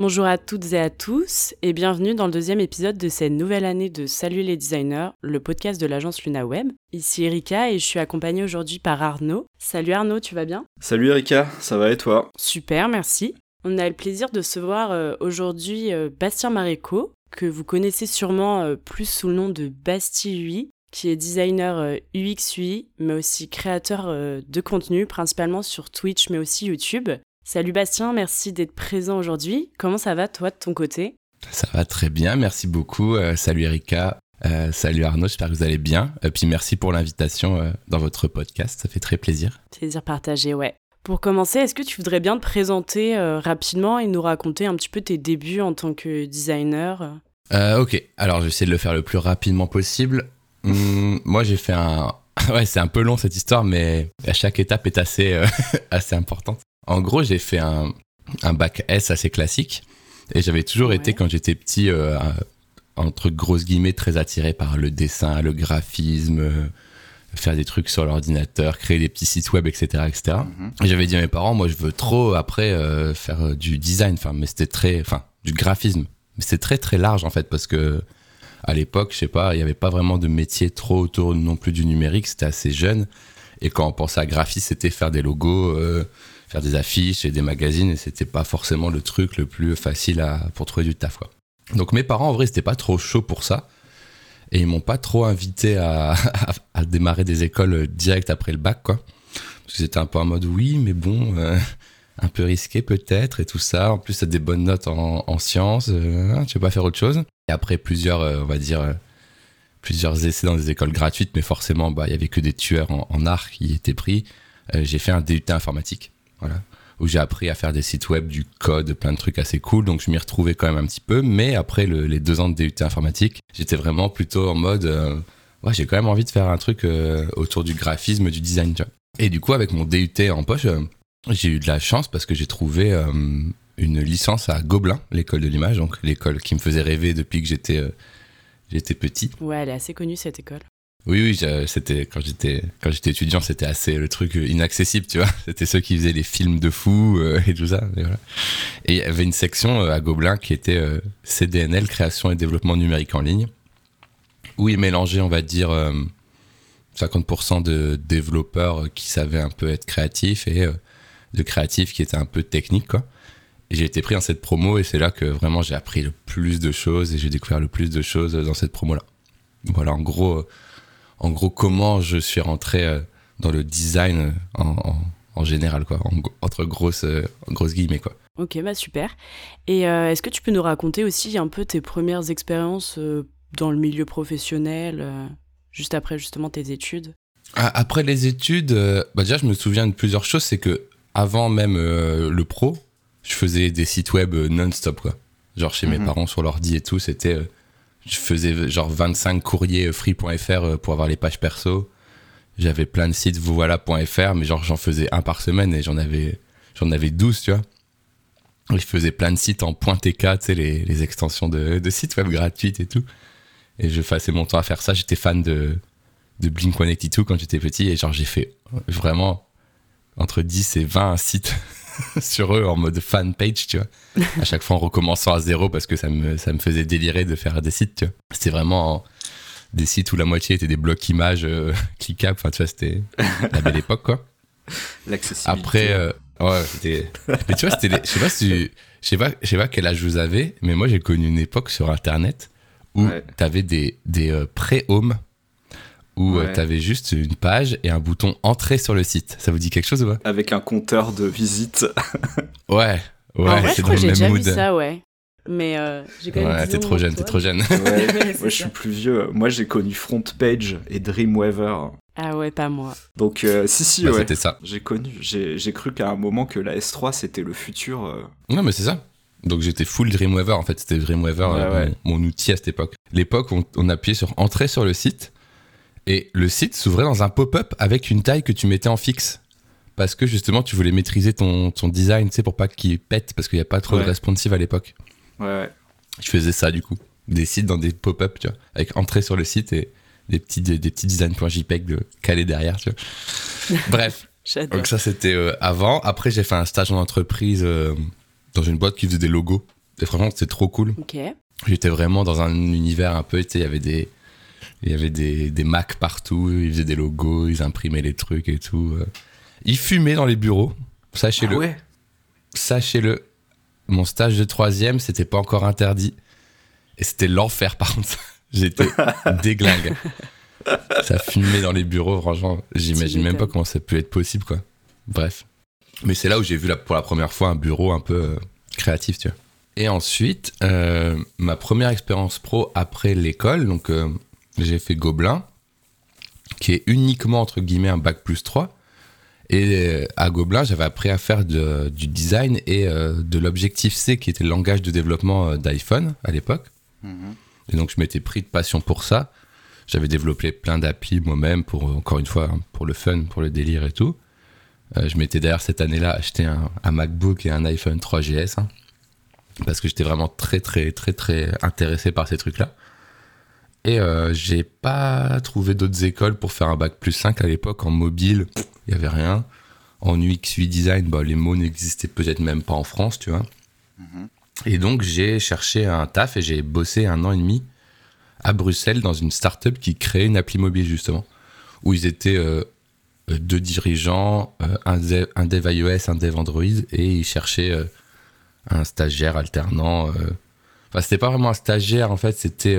Bonjour à toutes et à tous et bienvenue dans le deuxième épisode de cette nouvelle année de Salut les designers, le podcast de l'agence Luna Web. Ici Erika et je suis accompagnée aujourd'hui par Arnaud. Salut Arnaud, tu vas bien? Salut Erika, ça va et toi? Super, merci. On a le plaisir de se voir euh, aujourd'hui euh, Bastien Maréco, que vous connaissez sûrement euh, plus sous le nom de Basti UI, qui est designer UX UI, mais aussi créateur de contenu, principalement sur Twitch, mais aussi YouTube. Salut Bastien, merci d'être présent aujourd'hui. Comment ça va toi de ton côté? Ça va très bien, merci beaucoup. Euh, salut Erika, euh, salut Arnaud, j'espère que vous allez bien. Et puis merci pour l'invitation euh, dans votre podcast, ça fait très plaisir. Plaisir partagé, ouais. Pour commencer, est-ce que tu voudrais bien te présenter rapidement et nous raconter un petit peu tes débuts en tant que designer? Ok, alors je vais essayer de le faire le plus rapidement possible. Hum, moi j'ai fait un... Ouais, c'est un peu long cette histoire, mais à chaque étape est assez, assez importante. En gros, j'ai fait un, bac S assez classique. Et j'avais toujours été, quand j'étais petit, euh, entre grosses guillemets, très attiré par le dessin, le graphisme, euh, faire des trucs sur l'ordinateur, créer des petits sites web, etc. etc. Mhm. J'avais dit à mes parents, moi, je veux trop après euh, faire du design, enfin, mais c'était très, enfin, du graphisme. Mais c'était très, très large, en fait, parce que à l'époque, je sais pas, il n'y avait pas vraiment de métier trop autour non plus du numérique, c'était assez jeune. Et quand on pensait à graphisme, c'était faire des logos, faire des affiches et des magazines et c'était pas forcément le truc le plus facile pour trouver du taf quoi. Donc mes parents en vrai c'était pas trop chaud pour ça et ils m'ont pas trop invité à, démarrer des écoles direct après le bac quoi. Parce que c'était un peu en mode oui mais bon euh, un peu risqué peut-être et tout ça. En plus t'as des bonnes notes en, en sciences, euh, tu veux pas faire autre chose. Et après plusieurs euh, on va dire plusieurs essais dans des écoles gratuites mais forcément bah il y avait que des tueurs en, en art qui étaient pris. j'ai fait un DUT informatique où j'ai appris à faire des sites web, du code, plein de trucs assez cool. Donc je m'y retrouvais quand même un petit peu. Mais après les deux ans de DUT informatique, j'étais vraiment plutôt en mode, euh, ouais, j'ai quand même envie de faire un truc euh, autour du graphisme, du design. Et du coup, avec mon DUT en poche, euh, j'ai eu de la chance parce que j'ai trouvé une licence à Gobelin, l'école de l'image, donc l'école qui me faisait rêver depuis que j'étais j'étais petit. Ouais, elle est assez connue cette école. Oui, oui, c'était quand j'étais quand j'étais étudiant, c'était assez le truc inaccessible, tu vois. C'était ceux qui faisaient les films de fous euh, et tout ça. Et, il y avait une section euh, à Gobelin qui était euh, CDNL, création et développement numérique en ligne, où ils mélangeaient, on va dire, 50% de développeurs qui savaient un peu être créatifs et de créatifs qui étaient un peu techniques, quoi. Et j'ai été pris dans cette promo et c'est là que vraiment j'ai appris le plus de choses et j'ai découvert le plus de choses dans cette promo-là. Voilà, en gros en gros comment je suis rentré euh, dans le design en, général, quoi, entre grosses, euh, grosses guillemets. Quoi. Ok, bah super. Et euh, est-ce que tu peux nous raconter aussi un peu tes premières expériences dans le milieu professionnel, juste après justement tes études? Ah, Après les études, bah déjà je me souviens de plusieurs choses, c'est que avant même le pro, je faisais des sites web non-stop, quoi. Genre chez mes mhm. parents sur l'ordi et tout, c'était je faisais genre 25 courriers free.fr euh, pour avoir les pages perso. J'avais plein de sites voilà.fr, mais genre j'en faisais un par semaine et j'en avais, j'en avais 12, tu vois. Je faisais plein de sites en .tk, tu sais, les, les extensions de, de, sites web gratuites et tout. Et je passais mon temps à faire ça. J'étais fan de, de Blink-182 quand j'étais petit et genre j'ai fait vraiment entre 10 et 20 sites sur eux en mode fan page, tu vois. À chaque fois en recommençant à zéro parce que ça me, ça me faisait délirer de faire des sites, tu vois. C'était vraiment des sites où la moitié étaient des blocs images euh, cliquables. Enfin, tu vois, c'était la belle époque, quoi. Après, euh, ouais, c'était. Mais tu vois, c'était. Je sais pas si. Je sais pas, je sais pas quel âge vous avez, mais moi j'ai connu une époque sur Internet où tu avais des, des euh, pré-home où euh, tu avais juste une page et un bouton entrer sur le site. Ça vous dit quelque chose ou pas? Avec un compteur de visite. ouais, ouais, c'est dans le même déjà Vu ça, ouais. Mais euh, j'ai quand même. Ouais, t'es trop jeune, t'es trop jeune. Ouais, moi, je suis plus vieux. Moi, j'ai connu Frontpage et Dreamweaver. Ah ouais, pas moi. Donc, euh, si, si, bah, ouais. C'était ça. J'ai connu. J'ai cru qu'à un moment que la S3, c'était le futur. Non, mais c'est ça. Donc j'étais full Dreamweaver en fait, c'était Dreamweaver mon, mon, outil à cette époque. L'époque on, on appuyait sur entrer sur le site et le site s'ouvrait dans un pop-up avec une taille que tu mettais en fixe. Parce que justement, tu voulais maîtriser ton, ton design, tu sais, pour pas qu'il pète, parce qu'il n'y a pas trop de responsive à l'époque. Ouais, ouais. Je faisais ça du coup. Des sites dans des pop-up, tu vois, avec entrée sur le site et des petits, des, petits designs.jpg de caler derrière, tu vois. Bref. Donc ça, c'était euh, avant. Après, j'ai fait un stage en entreprise euh, dans une boîte qui faisait des logos. Et franchement, c'était trop cool. Ok. J'étais vraiment dans un univers un peu, tu sais, il y avait des. Il y avait des, des Macs partout, ils faisaient des logos, ils imprimaient les trucs et tout. euh. Ils fumaient dans les bureaux, sachez-le. Ah ouais? Sachez-le, mon stage de troisième, c'était pas encore interdit. Et c'était l'enfer, par contre. J'étais déglingue. Ça fumait dans les bureaux, franchement. J'imagine même pas comment ça peut être possible, quoi. Bref. Mais c'est là où j'ai vu la- pour la première fois un bureau un peu euh, créatif, tu vois. Et ensuite, euh, ma première expérience pro après l'école, donc euh, j'ai fait Gobelin, qui est uniquement, entre guillemets, un bac plus 3. Et euh, à Gobelin, j'avais appris à faire de- du design et euh, de l'Objective-C, qui était le langage de développement euh, d'iPhone à l'époque. Et donc, je m'étais pris de passion pour ça. J'avais développé plein d'applis moi-même, pour, encore une fois, hein, pour le fun, pour le délire et tout. Euh, je m'étais d'ailleurs cette année-là acheté un, un MacBook et un iPhone 3GS, hein, parce que j'étais vraiment très, très, très, très intéressé par ces trucs-là. Et euh, j'ai pas trouvé d'autres écoles pour faire un bac plus 5 à l'époque. En mobile, il y avait rien. En UX, UI design, bah, les mots n'existaient peut-être même pas en France, tu vois. Et donc, j'ai cherché un taf et j'ai bossé un an et demi à Bruxelles dans une start-up qui créait une appli mobile, justement, où ils étaient euh, deux dirigeants, euh, un, dev, un dev iOS, un dev Android, et ils cherchaient euh, un stagiaire alternant. Enfin, c'était pas vraiment un stagiaire, en fait, c'était.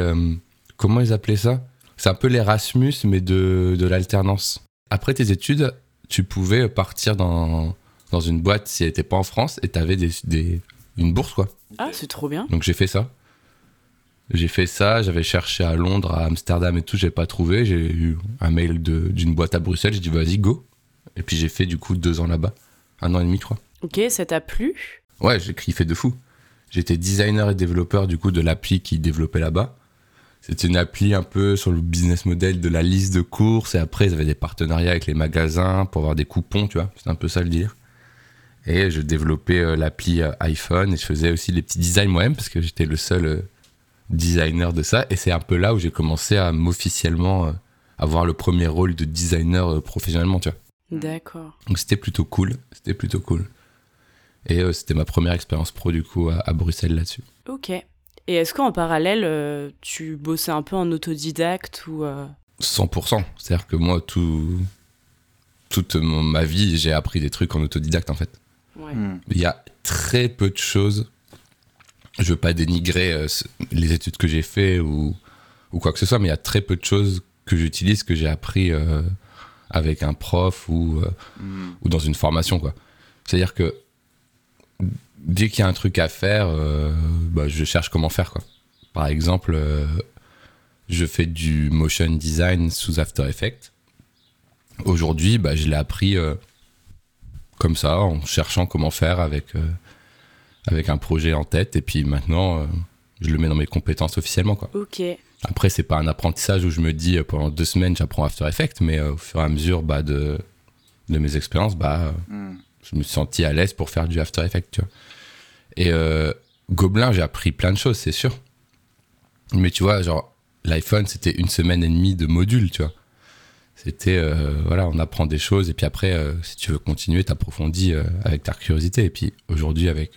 Comment ils appelaient ça? C'est un peu l'Erasmus, mais de, de l'alternance. Après tes études, tu pouvais partir dans, dans une boîte si elle n'était pas en France et tu avais des, des- une bourse, quoi. Ah, c'est trop bien. Donc j'ai fait ça. J'ai fait ça, j'avais cherché à Londres, à Amsterdam et tout, j'ai pas trouvé. J'ai eu un mail d'une boîte à Bruxelles, j'ai dit vas-y, go. Et puis j'ai fait du coup deux ans là-bas. Un an et demi, je crois. Ok, ça t'a plu? Ouais, j'ai kiffé de fou. J'étais designer et développeur du coup de l'appli qui développait là-bas. C'était une appli un peu sur le business model de la liste de courses et après ils avaient des partenariats avec les magasins pour avoir des coupons, tu vois. C'était un peu ça le dire. Et je développais euh, l'appli euh, iPhone et je faisais aussi les petits designs moi-même parce que j'étais le seul euh, designer de ça. Et c'est un peu là où j'ai commencé à m'officiellement avoir le premier rôle de designer professionnellement, tu vois. D'accord. Donc c'était plutôt cool, c'était plutôt cool. Et euh, c'était ma première expérience pro du coup à, à Bruxelles là-dessus. Ok. Et est-ce qu'en parallèle, euh, tu bossais un peu en autodidacte ou... euh, 100%. C'est-à-dire que moi, tout, toute mon- ma vie, j'ai appris des trucs en autodidacte en fait. Ouais. Hmm. Il y a très peu de choses. Je veux pas dénigrer euh, les études que j'ai fait ou, ou quoi que ce soit, mais il y a très peu de choses que j'utilise que j'ai appris euh, avec un prof ou, euh, Hmm. ou dans une formation quoi. C'est-à-dire que dès qu'il y a un truc à faire, euh, bah, je cherche comment faire quoi. Par exemple, euh, je fais du motion design sous After Effects. Aujourd'hui, bah, je l'ai appris euh, comme ça, en cherchant comment faire avec, euh, avec un projet en tête. Et puis maintenant, euh, je le mets dans mes compétences officiellement. Quoi. Ok. Après, c'est pas un apprentissage où je me dis euh, pendant deux semaines j'apprends After Effects, mais euh, au fur et à mesure bah, de, de mes expériences, bah, euh, Hmm. Je me suis senti à l'aise pour faire du After Effects. Tu vois. Et euh, Gobelin, j'ai appris plein de choses, c'est sûr. Mais tu vois, genre, l'iPhone, c'était une semaine et demie de modules, tu vois. C'était, euh, voilà, on apprend des choses, et puis après, euh, si tu veux continuer, t'approfondis euh, avec ta curiosité. Et puis aujourd'hui, avec,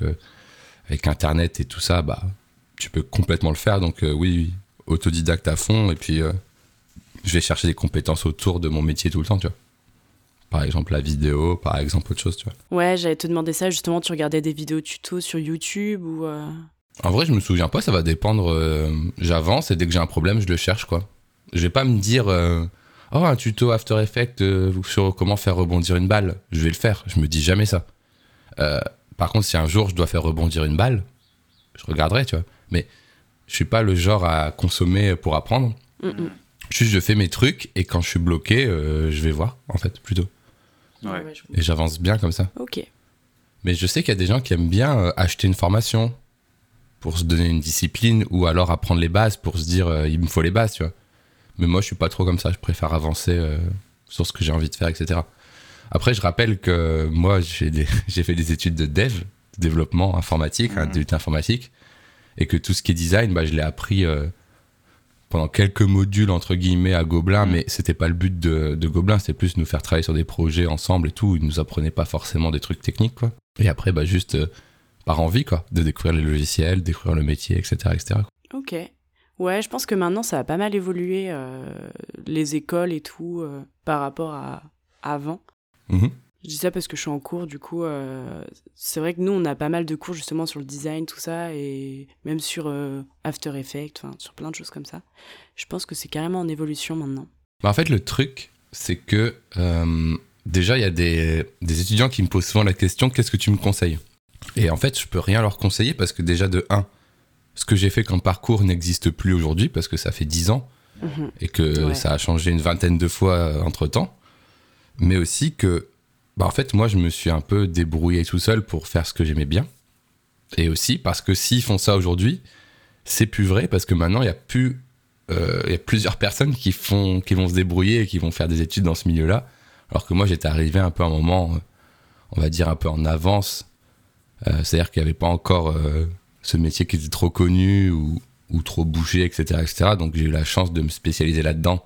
avec Internet et tout ça, bah, tu peux complètement le faire. Donc oui, oui, autodidacte à fond, et puis je vais chercher des compétences autour de mon métier tout le temps, tu vois. Par exemple, la vidéo, par exemple, autre chose, tu vois. Ouais, j'allais te demander ça, justement, tu regardais des vidéos tuto sur YouTube ou... euh, En vrai, je me souviens pas, ça va dépendre. euh, J'avance et dès que j'ai un problème, je le cherche, quoi. Je vais pas me dire, euh, oh, un tuto After Effects sur comment faire rebondir une balle. Je vais le faire. Je me dis jamais ça. Par contre, si un jour je dois faire rebondir une balle, je regarderai, tu vois. Mais je suis pas le genre à consommer pour apprendre. mm, mm. Juste, je fais mes trucs et quand je suis bloqué, je vais voir, en fait, plutôt. Ouais. Et j'avance bien comme ça. Ok. Mais je sais qu'il y a des gens qui aiment bien euh, acheter une formation pour se donner une discipline ou alors apprendre les bases pour se dire euh, il me faut les bases, tu vois. Mais moi, je suis pas trop comme ça. Je préfère avancer euh, sur ce que j'ai envie de faire, etc. Après, je rappelle que moi, j'ai des- fait des études de dev, de développement informatique, un Mhm. DUT informatique, et que tout ce qui est design, bah, je l'ai appris euh, pendant quelques modules entre guillemets à Gobelin, Mhm. mais c'était pas le but de, de Gobelin, c'était plus nous faire travailler sur des projets ensemble et tout. Ils nous apprenaient pas forcément des trucs techniques, quoi. Et après, bah, juste euh, par envie, quoi, de découvrir les logiciels, découvrir le métier, etc. etc. Ok. Ouais, je pense que maintenant, ça a pas mal évolué, euh, les écoles et tout, euh, par rapport à avant. Mhm. Je dis ça parce que je suis en cours, du coup, euh, c'est vrai que nous, on a pas mal de cours justement sur le design, tout ça, et même sur euh, After Effects, enfin, sur plein de choses comme ça. Je pense que c'est carrément en évolution maintenant. Bah, en fait, le truc, c'est que euh, déjà, il y a des, des étudiants qui me posent souvent la question qu'est-ce que tu me conseilles? Et en fait, je peux rien leur conseiller parce que déjà, de 1, ce que j'ai fait comme parcours n'existe plus aujourd'hui parce que ça fait 10 ans Mhm. et que Ouais. ça a changé une vingtaine de fois entre temps. Mais aussi que, bah, en fait, moi, je me suis un peu débrouillé tout seul pour faire ce que j'aimais bien. Et aussi parce que s'ils font ça aujourd'hui, c'est plus vrai parce que maintenant, il y a plus. euh, y a plusieurs personnes qui, font, qui vont se débrouiller et qui vont faire des études dans ce milieu-là. Alors que moi, j'étais arrivé un peu à un moment, euh, on va dire un peu en avance. Euh, C'est-à-dire qu'il n'y avait pas encore euh, ce métier qui était trop connu ou, ou trop bouché, etc., etc. Donc j'ai eu la chance de me spécialiser là-dedans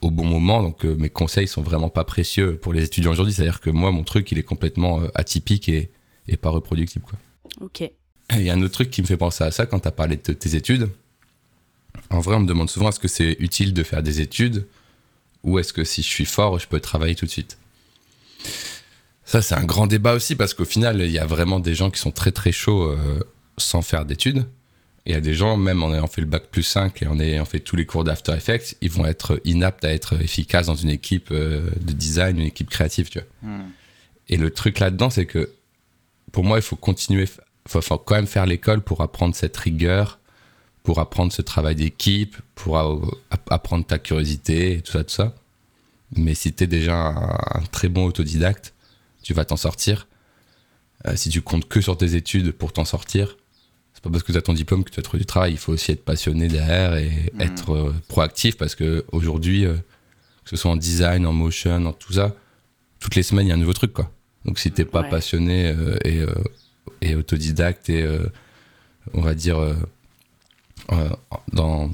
au- bon moment. Donc euh, mes conseils sont vraiment pas précieux pour les étudiants aujourd'hui. C'est-à-dire que moi, mon truc, il est complètement euh, atypique et, et pas reproductible. Quoi. Ok. Il y a un autre truc qui me fait penser à ça quand tu as parlé de tes études. En vrai, on me demande souvent est-ce que c'est utile de faire des études ou est-ce que si je suis fort, je peux travailler tout de suite? Ça, c'est un grand débat aussi parce qu'au final, il y a vraiment des gens qui sont très très chauds euh, sans faire d'études. Il y a des gens, même en ayant fait le bac plus 5 et en ayant fait tous les cours d'After Effects, ils vont être inaptes à être efficaces dans une équipe euh, de design, une équipe créative, tu vois. Hmm. Et le truc là-dedans, c'est que pour moi, il faut continuer, il faut, faut quand même faire l'école pour apprendre cette rigueur, pour apprendre ce travail d'équipe, pour a- apprendre ta curiosité et tout ça, tout ça. Mais si tu es déjà un, un très bon autodidacte, tu vas t'en sortir. Euh, si tu comptes que sur tes études pour t'en sortir, pas parce que tu as ton diplôme que tu vas trouver du travail. Il faut aussi être passionné derrière et Mhm. être euh, proactif parce que aujourd'hui, euh, que ce soit en design, en motion, en tout ça, toutes les semaines, il y a un nouveau truc, quoi. Donc si t'es pas Ouais. passionné euh, et, euh, et autodidacte et, on va dire, dans,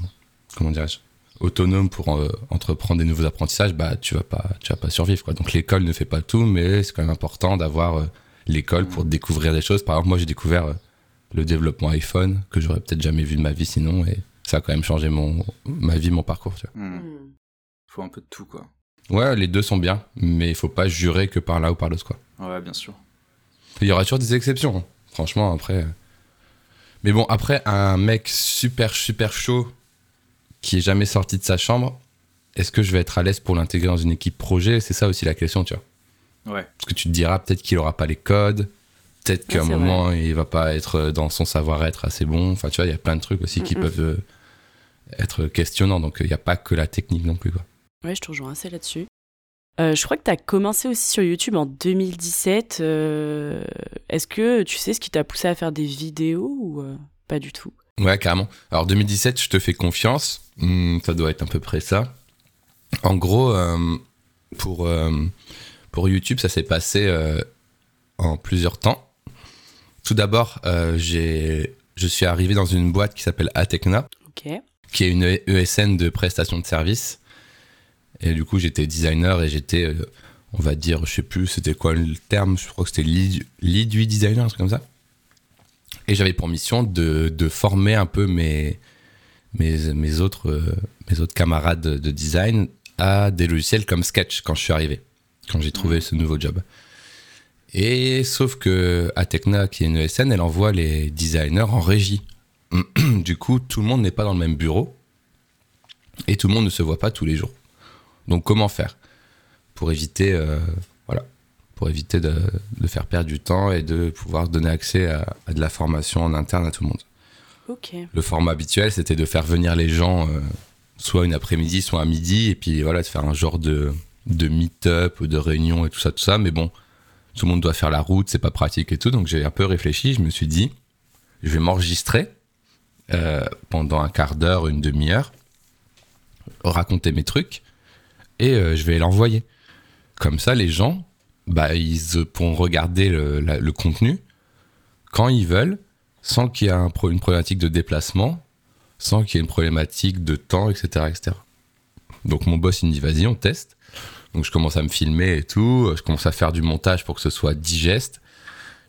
comment dirais-je, autonome pour entreprendre des nouveaux apprentissages, bah tu vas pas, tu vas pas survivre, quoi. Donc l'école ne fait pas tout, mais c'est quand même important d'avoir l'école pour découvrir des choses. Par exemple, moi j'ai découvert le développement iPhone que j'aurais peut-être jamais vu de ma vie sinon et ça a quand même changé mon, ma vie, mon parcours, tu vois. Hmm. Hmm. Faut un peu de tout, quoi. Ouais, les deux sont bien, mais il faut pas jurer que par là ou par l'autre, quoi. Ouais, bien sûr. Il y aura toujours des exceptions, hein. franchement, après. euh. Mais bon, après, un mec super, super chaud qui est jamais sorti de sa chambre, est-ce que je vais être à l'aise pour l'intégrer dans une équipe projet? C'est ça aussi la question, tu vois. Ouais. Parce que tu te diras peut-être qu'il aura pas les codes, peut-être qu'à un moment, il va pas être dans son savoir-être assez bon. Enfin, tu vois, il y a plein de trucs aussi qui peuvent euh, être questionnants. Donc, il n'y a pas que la technique non plus, quoi. Ouais, je te rejoins assez là-dessus. Euh, je crois que tu as commencé aussi sur YouTube en 2017. euh, Est-ce que tu sais ce qui t'a poussé à faire des vidéos ou euh, pas du tout? Ouais, carrément. Alors 2017, je te fais confiance. Hmm, ça doit être à peu près ça. En gros, pour, pour YouTube, ça s'est passé en plusieurs temps. Tout d'abord, euh, j'ai, je suis arrivé dans une boîte qui s'appelle Atecna, qui est une ESN de prestation de services. Et du coup, j'étais designer et j'étais, euh, on va dire, je sais plus, c'était quoi le terme, je crois que c'était lead, lead UI designer, un truc comme ça. Et j'avais pour mission de, de former un peu mes, mes, mes, autres, euh, mes autres camarades de, de design à des logiciels comme Sketch quand je suis arrivé, quand j'ai trouvé ce nouveau job. Et sauf que Atecna, qui est une ESN, elle envoie les designers en régie. du coup, tout le monde n'est pas dans le même bureau et tout le monde ne se voit pas tous les jours. Donc, comment faire pour éviter, euh, voilà, pour éviter de, de faire perdre du temps et de pouvoir donner accès à, à de la formation en interne à tout le monde? Ok. Le format habituel, c'était de faire venir les gens euh, soit une après-midi, soit un midi, et puis voilà, de faire un genre de, de meet-up ou de réunion et tout ça, tout ça. Mais bon, tout le monde doit faire la route, c'est pas pratique et tout. Donc j'ai un peu réfléchi, je me suis dit, je vais m'enregistrer euh, pendant un quart d'heure, une demi-heure, raconter mes trucs, et euh, je vais l'envoyer. Comme ça, les gens, bah, ils pourront regarder le, contenu quand ils veulent, sans qu'il y ait une problématique de déplacement, sans qu'il y ait une problématique de temps, etc., etc. Donc mon boss, il me dit, vas-y, on teste. Donc je commence à me filmer et tout, je commence à faire du montage pour que ce soit digeste.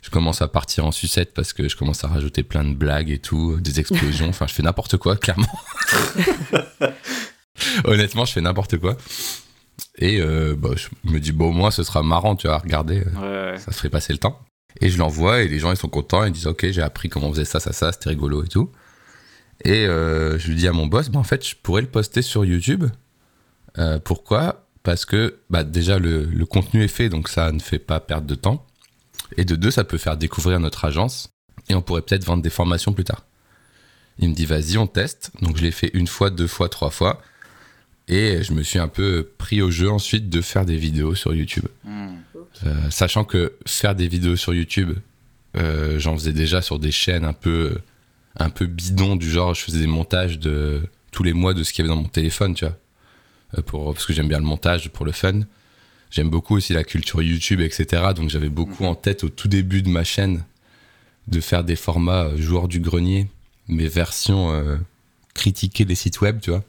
je commence à partir en sucette parce que je commence à rajouter plein de blagues et tout, des explosions. enfin, je fais n'importe quoi, clairement. Honnêtement, je fais n'importe quoi. Et euh, bah, je me dis, bon, au moins, ce sera marrant, tu vois, regarder. Ouais. Ça ferait passer le temps. Et je l'envoie et les gens, ils sont contents. Ils disent, ok, j'ai appris comment on faisait ça, ça, ça, c'était rigolo et tout. Et euh, je lui dis à mon boss, bah, en fait, je pourrais le poster sur YouTube. Euh, pourquoi? Parce que bah, déjà, le, le contenu est fait, donc ça ne fait pas perdre de temps. Et de deux, ça peut faire découvrir notre agence. Et on pourrait peut-être vendre des formations plus tard. Il me dit, vas-y, on teste. Donc je l'ai fait une fois, deux fois, trois fois. Et je me suis un peu pris au jeu ensuite de faire des vidéos sur YouTube. Hmm. Euh, sachant que faire des vidéos sur YouTube, euh, j'en faisais déjà sur des chaînes un peu, un peu bidons, du genre je faisais des montages de tous les mois de ce qu'il y avait dans mon téléphone, tu vois. Euh, pour, parce que j'aime bien le montage pour le fun. J'aime beaucoup aussi la culture YouTube, etc. Donc j'avais beaucoup en tête au tout début de ma chaîne de faire des formats euh, joueurs du grenier, mais version euh, critiquer les sites web, tu vois.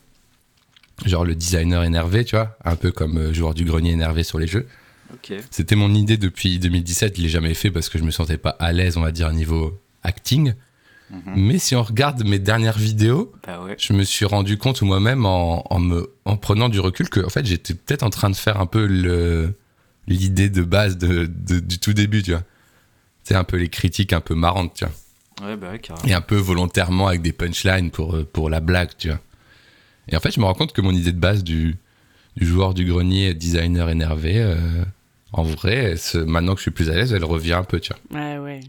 Genre le designer énervé, tu vois, un peu comme euh, joueur du grenier énervé sur les jeux. Ok. C'était mon idée depuis 2017, je l'ai jamais fait parce que je me sentais pas à l'aise, on va dire, niveau acting. Mhm. Mais si on regarde mes dernières vidéos, Bah ouais. je me suis rendu compte moi-même en, en me, en prenant du recul que en fait j'étais peut-être en train de faire un peu l'idée de base de, de- du tout début, tu vois. C'est un peu les critiques un peu marrantes, tu vois. Ouais, bah ouais. Et un peu volontairement avec des punchlines pour, euh, pour la blague, tu vois. Et en fait, je me rends compte que mon idée de base du, du joueur du grenier, designer énervé, euh, en vrai, maintenant que je suis plus à l'aise, elle revient un peu, tu vois. Ouais, ouais.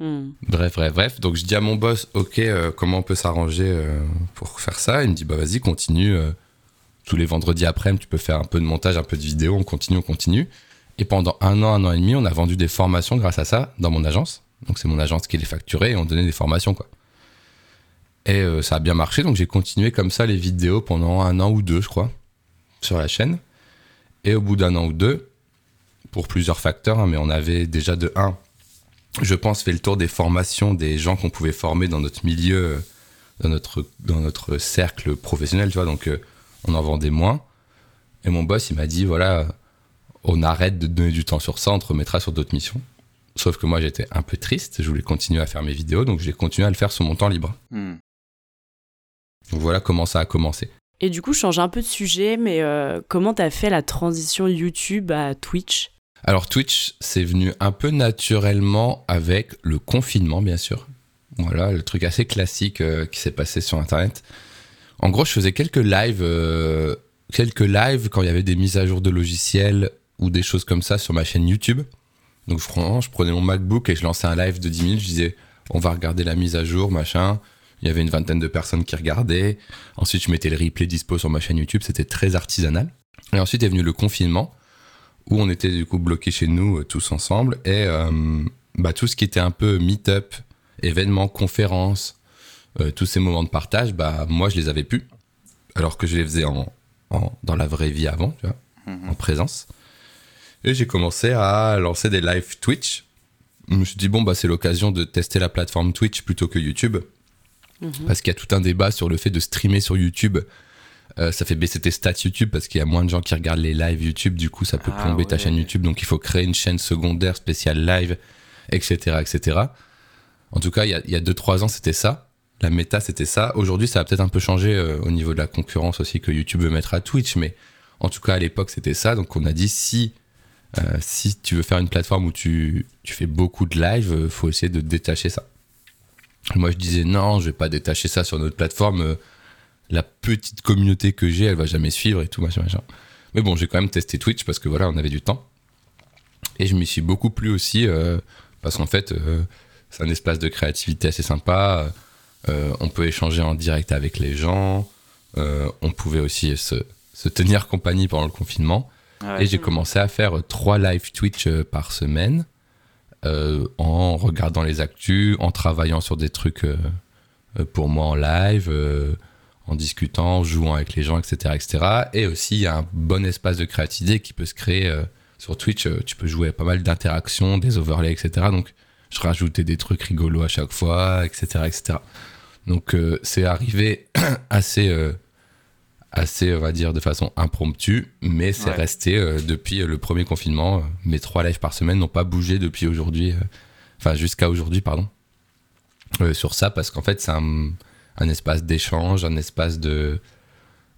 Hmm. Bref, bref, bref. Donc je dis à mon boss, ok, euh, comment on peut s'arranger euh, pour faire ça? Il me dit, bah vas-y, continue. euh, tous les vendredis après, tu peux faire un peu de montage, un peu de vidéo, on continue, on continue. Et pendant un an, un an et demi, on a vendu des formations grâce à ça dans mon agence. Donc c'est mon agence qui les facturait et on donnait des formations, quoi. Et ça a bien marché, donc j'ai continué comme ça les vidéos pendant un an ou deux, je crois, sur la chaîne. Et au bout d'un an ou deux, pour plusieurs facteurs, hein, mais on avait déjà de 1, je pense, fait le tour des formations des gens qu'on pouvait former dans notre milieu, dans notre, dans notre cercle professionnel, tu vois. Donc, euh, on en vendait moins. Et mon boss, il m'a dit voilà, on arrête de donner du temps sur ça, on te remettra sur d'autres missions. Sauf que moi, j'étais un peu triste, je voulais continuer à faire mes vidéos, donc j'ai continué à le faire sur mon temps libre. Hmm. Donc voilà comment ça a commencé. Et du coup, je change un peu de sujet, mais euh, comment t'as fait la transition YouTube à Twitch? Alors Twitch, c'est venu un peu naturellement avec le confinement, bien sûr. Voilà, le truc assez classique euh, qui s'est passé sur Internet. En gros, je faisais quelques lives, euh, quelques lives quand il y avait des mises à jour de logiciels ou des choses comme ça sur ma chaîne YouTube. Donc franchement, je prenais mon MacBook et je lançais un live de 10 minutes. Je disais, on va regarder la mise à jour, machin. Il y avait une vingtaine de personnes qui regardaient. Ensuite, je mettais le replay dispo sur ma chaîne YouTube. C'était très artisanal. Et ensuite est venu le confinement où on était du coup bloqués chez nous euh, tous ensemble et euh, bah, tout ce qui était un peu meet-up, événements, conférences, euh, tous ces moments de partage, bah moi je les avais plus alors que je les faisais en, en- dans la vraie vie avant, tu vois, Mhm. en présence. Et j'ai commencé à lancer des live Twitch. Je me suis dit bon bah c'est l'occasion de tester la plateforme Twitch plutôt que YouTube Mhm. parce qu'il y a tout un débat sur le fait de streamer sur YouTube. Euh, ça fait baisser tes stats YouTube parce qu'il y a moins de gens qui regardent les lives YouTube. Du coup, ça peut Ah plomber ta chaîne YouTube. Donc, il faut créer une chaîne secondaire spéciale live, etc. etc. En tout cas, il y a 2-3 ans, c'était ça. La méta, c'était ça. Aujourd'hui, ça a peut-être un peu changé euh, au niveau de la concurrence aussi que YouTube veut mettre à Twitch. Mais en tout cas, à l'époque, c'était ça. Donc, on a dit si, euh, si tu veux faire une plateforme où tu, tu fais beaucoup de live, euh, faut essayer de détacher ça. Moi, je disais non, je vais pas détacher ça sur notre plateforme. euh, la petite communauté que j'ai, elle va jamais suivre et tout, machin, machin. Mais bon, j'ai quand même testé Twitch parce que voilà, on avait du temps. Et je m'y suis beaucoup plu aussi euh, parce qu'en fait, euh, c'est un espace de créativité assez sympa. Euh, on peut échanger en direct avec les gens. On pouvait aussi se, se tenir compagnie pendant le confinement. Ouais. Et j'ai commencé à faire trois live Twitch par semaine en regardant les actus, en travaillant sur des trucs pour moi en live, en discutant, en jouant avec les gens, etc. etc. Et aussi, il y a un bon espace de créativité qui peut se créer euh, sur Twitch. euh, tu peux jouer à pas mal d'interactions, des overlays, etc. Donc, je rajoutais des trucs rigolos à chaque fois, etc. etc. Donc, euh, c'est arrivé assez... assez, on va dire, de façon impromptue, mais c'est Ouais. resté depuis le premier confinement. Mes trois lives par semaine n'ont pas bougé depuis aujourd'hui, enfin jusqu'à aujourd'hui, pardon, sur ça, parce qu'en fait, c'est un, un, espace d'échange, un espace de,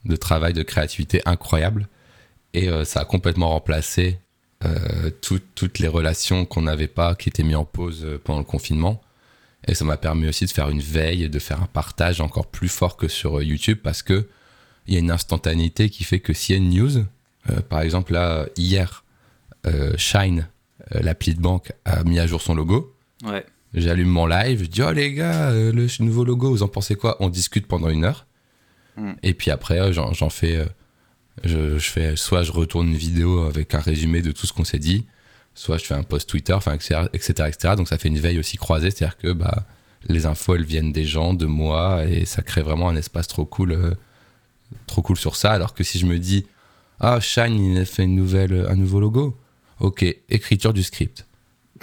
de travail, de créativité incroyable. Et ça a complètement remplacé toutes les relations qu'on n'avait pas, qui étaient mises en pause pendant le confinement. Et ça m'a permis aussi de faire une veille, de faire un partage encore plus fort que sur YouTube parce que il y a une instantanéité qui fait que s'il une news, euh, par exemple là, hier, euh, Shine, euh, l'appli de banque, a mis à jour son logo. Ouais. J'allume mon live, je dis oh les gars, le nouveau logo, vous en pensez quoi? On discute pendant une heure. Hmm. Et puis après, j'en fais, je, je, fais, soit je retourne une vidéo avec un résumé de tout ce qu'on s'est dit, soit je fais un post Twitter, enfin, etc., etc., Donc ça fait une veille aussi croisée, c'est-à-dire que bah, les infos, elles viennent des gens, de moi, et ça crée vraiment un espace trop cool, euh, trop cool sur ça. Alors que si je me dis, ah, Shine, il a fait une nouvelle, un nouveau logo. Ok, écriture du script.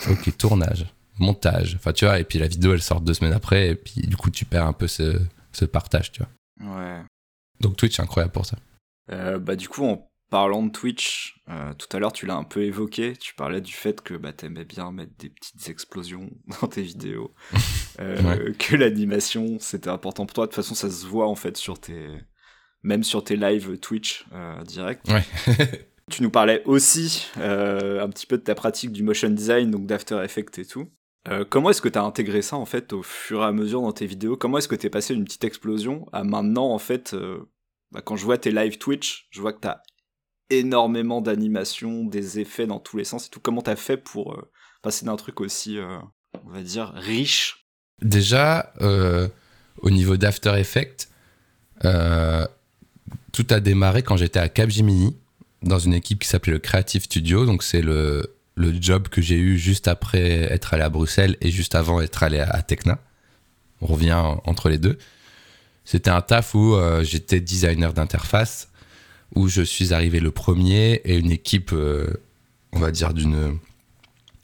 Ok, tournage, montage. Enfin, tu vois, et puis la vidéo, elle sort deux semaines après, et puis du coup, tu perds un peu ce, ce partage, tu vois. Ouais. Donc Twitch, c'est incroyable pour ça. Euh, bah, du coup, on parlant de Twitch, euh, tout à l'heure tu l'as un peu évoqué, tu parlais du fait que bah, t'aimais bien mettre des petites explosions dans tes vidéos, euh, que l'animation c'était important pour toi. De toute façon, ça se voit en fait sur tes, même sur tes lives Twitch direct. tu nous parlais aussi un petit peu de ta pratique du motion design, donc d'After Effects et tout. Comment est-ce que tu as intégré ça en fait au fur et à mesure dans tes vidéos? Comment est-ce que tu es passé d'une petite explosion à maintenant en fait bah, quand je vois tes live Twitch, je vois que tu as énormément d'animation, des effets dans tous les sens et tout. Comment t'as fait pour euh, passer d'un truc aussi, euh, on va dire, riche? Déjà, euh, au niveau d'After Effects, tout a démarré quand j'étais à Capgemini, dans une équipe qui s'appelait le Creative Studio. Donc, c'est le, le job que j'ai eu juste après être allé à Bruxelles et juste avant être allé à Tecna. On revient entre les deux. C'était un taf où j'étais designer d'interface où je suis arrivé le premier et une équipe, euh, on va dire, d'une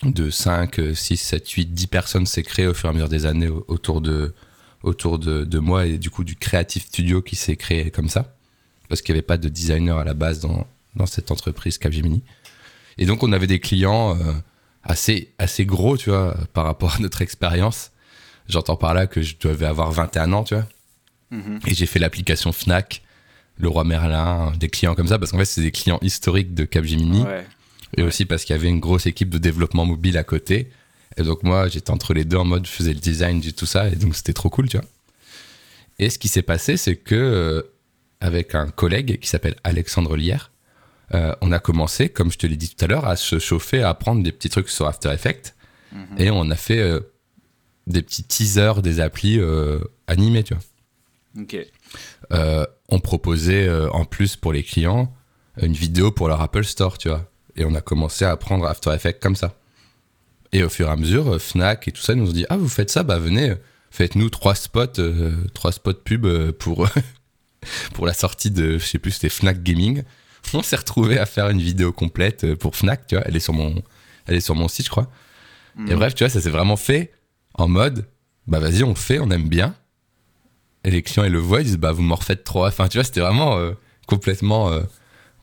de 5, 6, 7, 8, 10 personnes s'est créée au fur et à mesure des années autour de, autour de, de moi et du coup du Creative Studio qui s'est créé comme ça. Parce qu'il n'y avait pas de designer à la base dans, dans cette entreprise Capgemini. Et donc on avait des clients euh, assez, assez gros, tu vois, par rapport à notre expérience. J'entends par là que je devais avoir 21 ans, tu vois. Mm-hmm. Et j'ai fait l'application Fnac le roi Merlin, des clients comme ça, parce qu'en fait, c'est des clients historiques de Capgemini. Et aussi parce qu'il y avait une grosse équipe de développement mobile à côté. Et donc, moi, j'étais entre les deux en mode, je faisais le design du tout ça, et donc c'était trop cool, tu vois. Et ce qui s'est passé, c'est que, euh, avec un collègue qui s'appelle Alexandre Lier, euh, on a commencé, comme je te l'ai dit tout à l'heure, à se chauffer, à apprendre des petits trucs sur After Effects. Mhm. Et on a fait euh, des petits teasers des applis animés, tu vois. Ok. Euh, on proposait euh, en plus pour les clients une vidéo pour leur Apple Store, tu vois. Et on a commencé à apprendre After Effects comme ça. Et au fur et à mesure, euh, Fnac et tout ça nous ont dit Ah, vous faites ça? Bah venez, faites-nous trois spots, trois spots pub pour, pour la sortie de, je sais plus, c'était Fnac Gaming. On s'est retrouvé à faire une vidéo complète pour Fnac, tu vois. Elle est sur mon, elle est sur mon site, je crois. Et mhm. bref, tu vois, ça s'est vraiment fait en mode Bah vas-y, on fait, on aime bien et les clients ils le voient, ils disent bah vous m'en refaites trop. Enfin, tu vois, c'était vraiment euh, complètement, euh,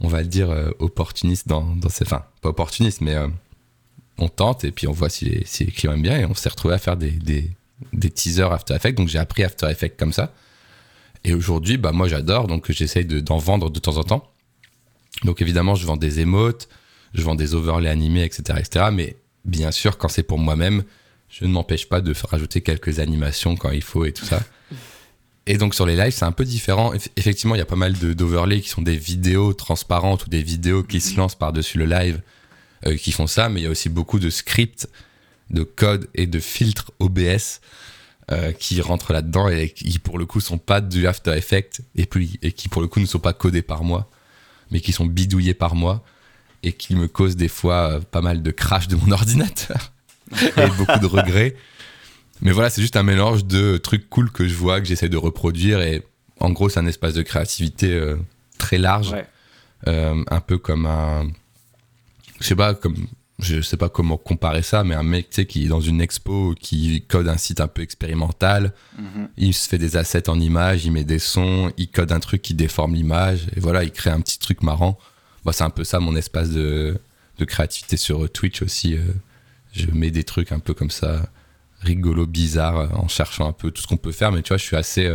on va le dire, euh, opportuniste dans, dans ces. Enfin, pas opportuniste, mais on tente et puis on voit si les, si les clients aiment bien et on s'est retrouvé à faire des, des, des, teasers After Effects. Donc j'ai appris After Effects comme ça. Et aujourd'hui, bah moi j'adore, donc j'essaye d'en vendre de temps en temps. Donc évidemment, je vends des émotes, je vends des overlays animés, etc., etc. Mais bien sûr, quand c'est pour moi-même, je ne m'empêche pas de rajouter quelques animations quand il faut et tout ça. Et donc sur les lives, c'est un peu différent. Effectivement, il y a pas mal d'overlays qui sont des vidéos transparentes ou des vidéos qui se lancent par-dessus le live euh, qui font ça, mais il y a aussi beaucoup de scripts, de codes et de filtres OBS euh, qui rentrent là-dedans et qui pour le coup sont pas du After Effects et, puis, et qui pour le coup ne sont pas codés par moi, mais qui sont bidouillés par moi et qui me causent des fois euh, pas mal de crash de mon ordinateur et beaucoup de regrets. Mais voilà, c'est juste un mélange de trucs cool que je vois, que j'essaie de reproduire. Et en gros, c'est un espace de créativité euh, très large. Euh, un peu comme un. Je sais pas, comme. Je sais pas comment comparer ça, mais un mec qui est dans une expo, qui code un site un peu expérimental, mhm. il se fait des assets en images, il met des sons, il code un truc qui déforme l'image, et voilà, il crée un petit truc marrant. Bah, c'est un peu ça mon espace de, de créativité sur Twitch aussi. Euh, je mets des trucs un peu comme ça, rigolo, bizarre, en cherchant un peu tout ce qu'on peut faire. Mais tu vois, je suis assez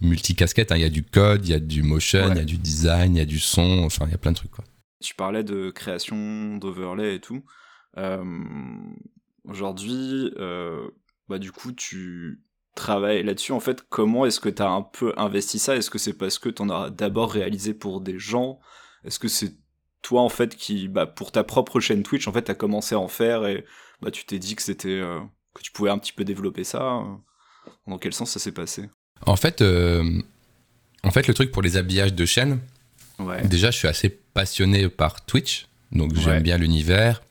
multicasquette. Hein. Il y a du code, il y a du motion, il y a du design, il y a du son, enfin, il y a plein de trucs. Quoi. Tu parlais de création d'overlay et tout. Euh, aujourd'hui, euh, bah, du coup, tu travailles là-dessus. En fait, comment est-ce que tu as un peu investi ça? Est-ce que c'est parce que tu en as d'abord réalisé pour des gens? Est-ce que c'est toi, en fait, qui, bah, pour ta propre chaîne Twitch, en fait, tu as commencé à en faire et bah, tu t'es dit que c'était. Euh, que tu pouvais un petit peu développer ça? Dans quel sens ça s'est passé? En fait, en fait, le truc pour les habillages de chaîne, déjà, je suis assez passionné par Twitch, donc j'aime bien l'univers.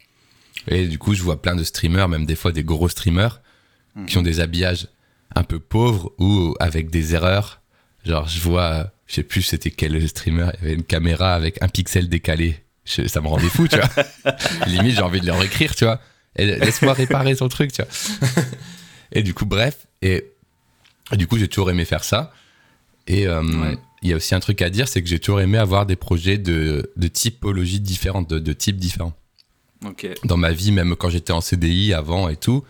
Et du coup, je vois plein de streamers, même des fois des gros streamers, mhm. qui ont des habillages un peu pauvres ou avec des erreurs. Genre, je vois, je sais plus c'était quel streamer, il y avait une caméra avec un pixel décalé. ça me rendait fou, tu vois. Limite, j'ai envie de leur écrire, tu vois. Laisse-moi réparer son truc, tu vois. et du coup, bref. Et, du coup, j'ai toujours aimé faire ça. Et euh, il y a aussi un truc à dire, c'est que j'ai toujours aimé avoir des projets de, de typologies différentes, de, types différents. Dans ma vie, même quand j'étais en CDI avant et tout,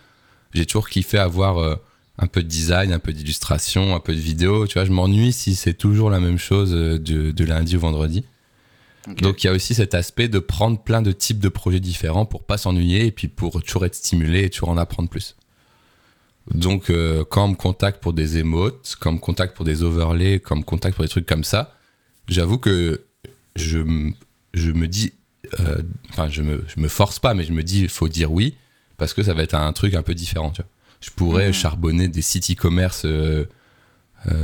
j'ai toujours kiffé avoir euh, un peu de design, un peu d'illustration, un peu de vidéo. Tu vois, je m'ennuie si c'est toujours la même chose euh, de, de lundi au vendredi. Donc il y a aussi cet aspect de prendre plein de types de projets différents pour pas s'ennuyer et puis pour toujours être stimulé et toujours en apprendre plus. Donc, euh, quand on me contacte pour des émotes, quand on me contacte pour des overlays, quand on me contacte pour des trucs comme ça, j'avoue que je, je me dis, euh, enfin, je me, je me force pas, mais je me dis, il faut dire oui, parce que ça va être un truc un peu différent. Tu vois. Je pourrais mmh. charbonner des sites e-commerce, euh,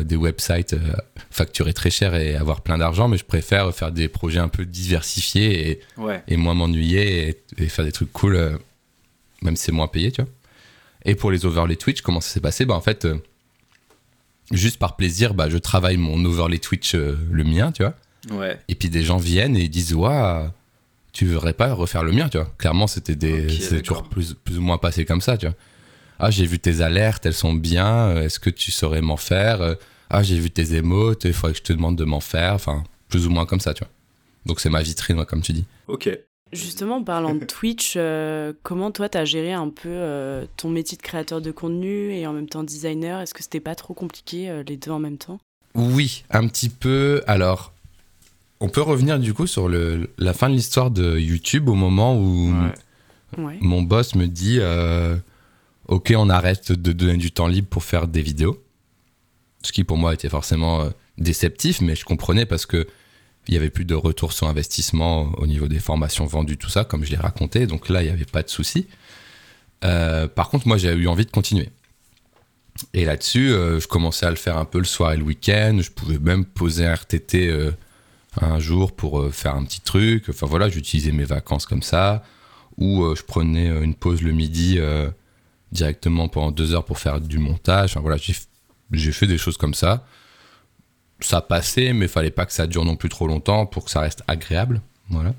des websites facturés très cher et avoir plein d'argent, mais je préfère faire des projets un peu diversifiés et, et moins m'ennuyer et, et, faire des trucs cool, même si c'est moins payé, tu vois. Et pour les overlay Twitch, comment ça s'est passé bah, En fait, euh, juste par plaisir, bah, je travaille mon overlay Twitch, euh, le mien, tu vois. Ouais. Et puis des gens viennent et disent Waouh, tu voudrais pas refaire le mien, tu vois. Clairement, c'était des, toujours plus, plus ou moins passé comme ça, tu vois. Ah, j'ai vu tes alertes, elles sont bien. Euh, est-ce que tu saurais m'en faire Ah, j'ai vu tes émotes, il faudrait que je te demande de m'en faire. Enfin, plus ou moins comme ça, tu vois. Donc c'est ma vitrine, comme tu dis. Ok. Justement, en parlant de Twitch, euh, comment toi t'as géré un peu euh, ton métier de créateur de contenu et en même temps designer? Est-ce que c'était pas trop compliqué euh, les deux en même temps? Oui, un petit peu. Alors, on peut revenir du coup sur le, la fin de l'histoire de YouTube au moment où mon boss me dit Ok, on arrête de donner du temps libre pour faire des vidéos. Ce qui pour moi était forcément déceptif, mais je comprenais parce que il n'y avait plus de retour sur investissement au niveau des formations vendues, tout ça, comme je l'ai raconté. Donc là, il n'y avait pas de souci. Euh, par contre, moi, j'ai eu envie de continuer. Et là-dessus, euh, je commençais à le faire un peu le soir et le week-end. Je pouvais même poser un RTT euh, un jour pour faire un petit truc. Enfin voilà, j'utilisais mes vacances comme ça. Ou je prenais une pause le midi directement pendant deux heures pour faire du montage. Enfin voilà, j'ai fait des choses comme ça ça passait, mais il fallait pas que ça dure non plus trop longtemps pour que ça reste agréable. Voilà.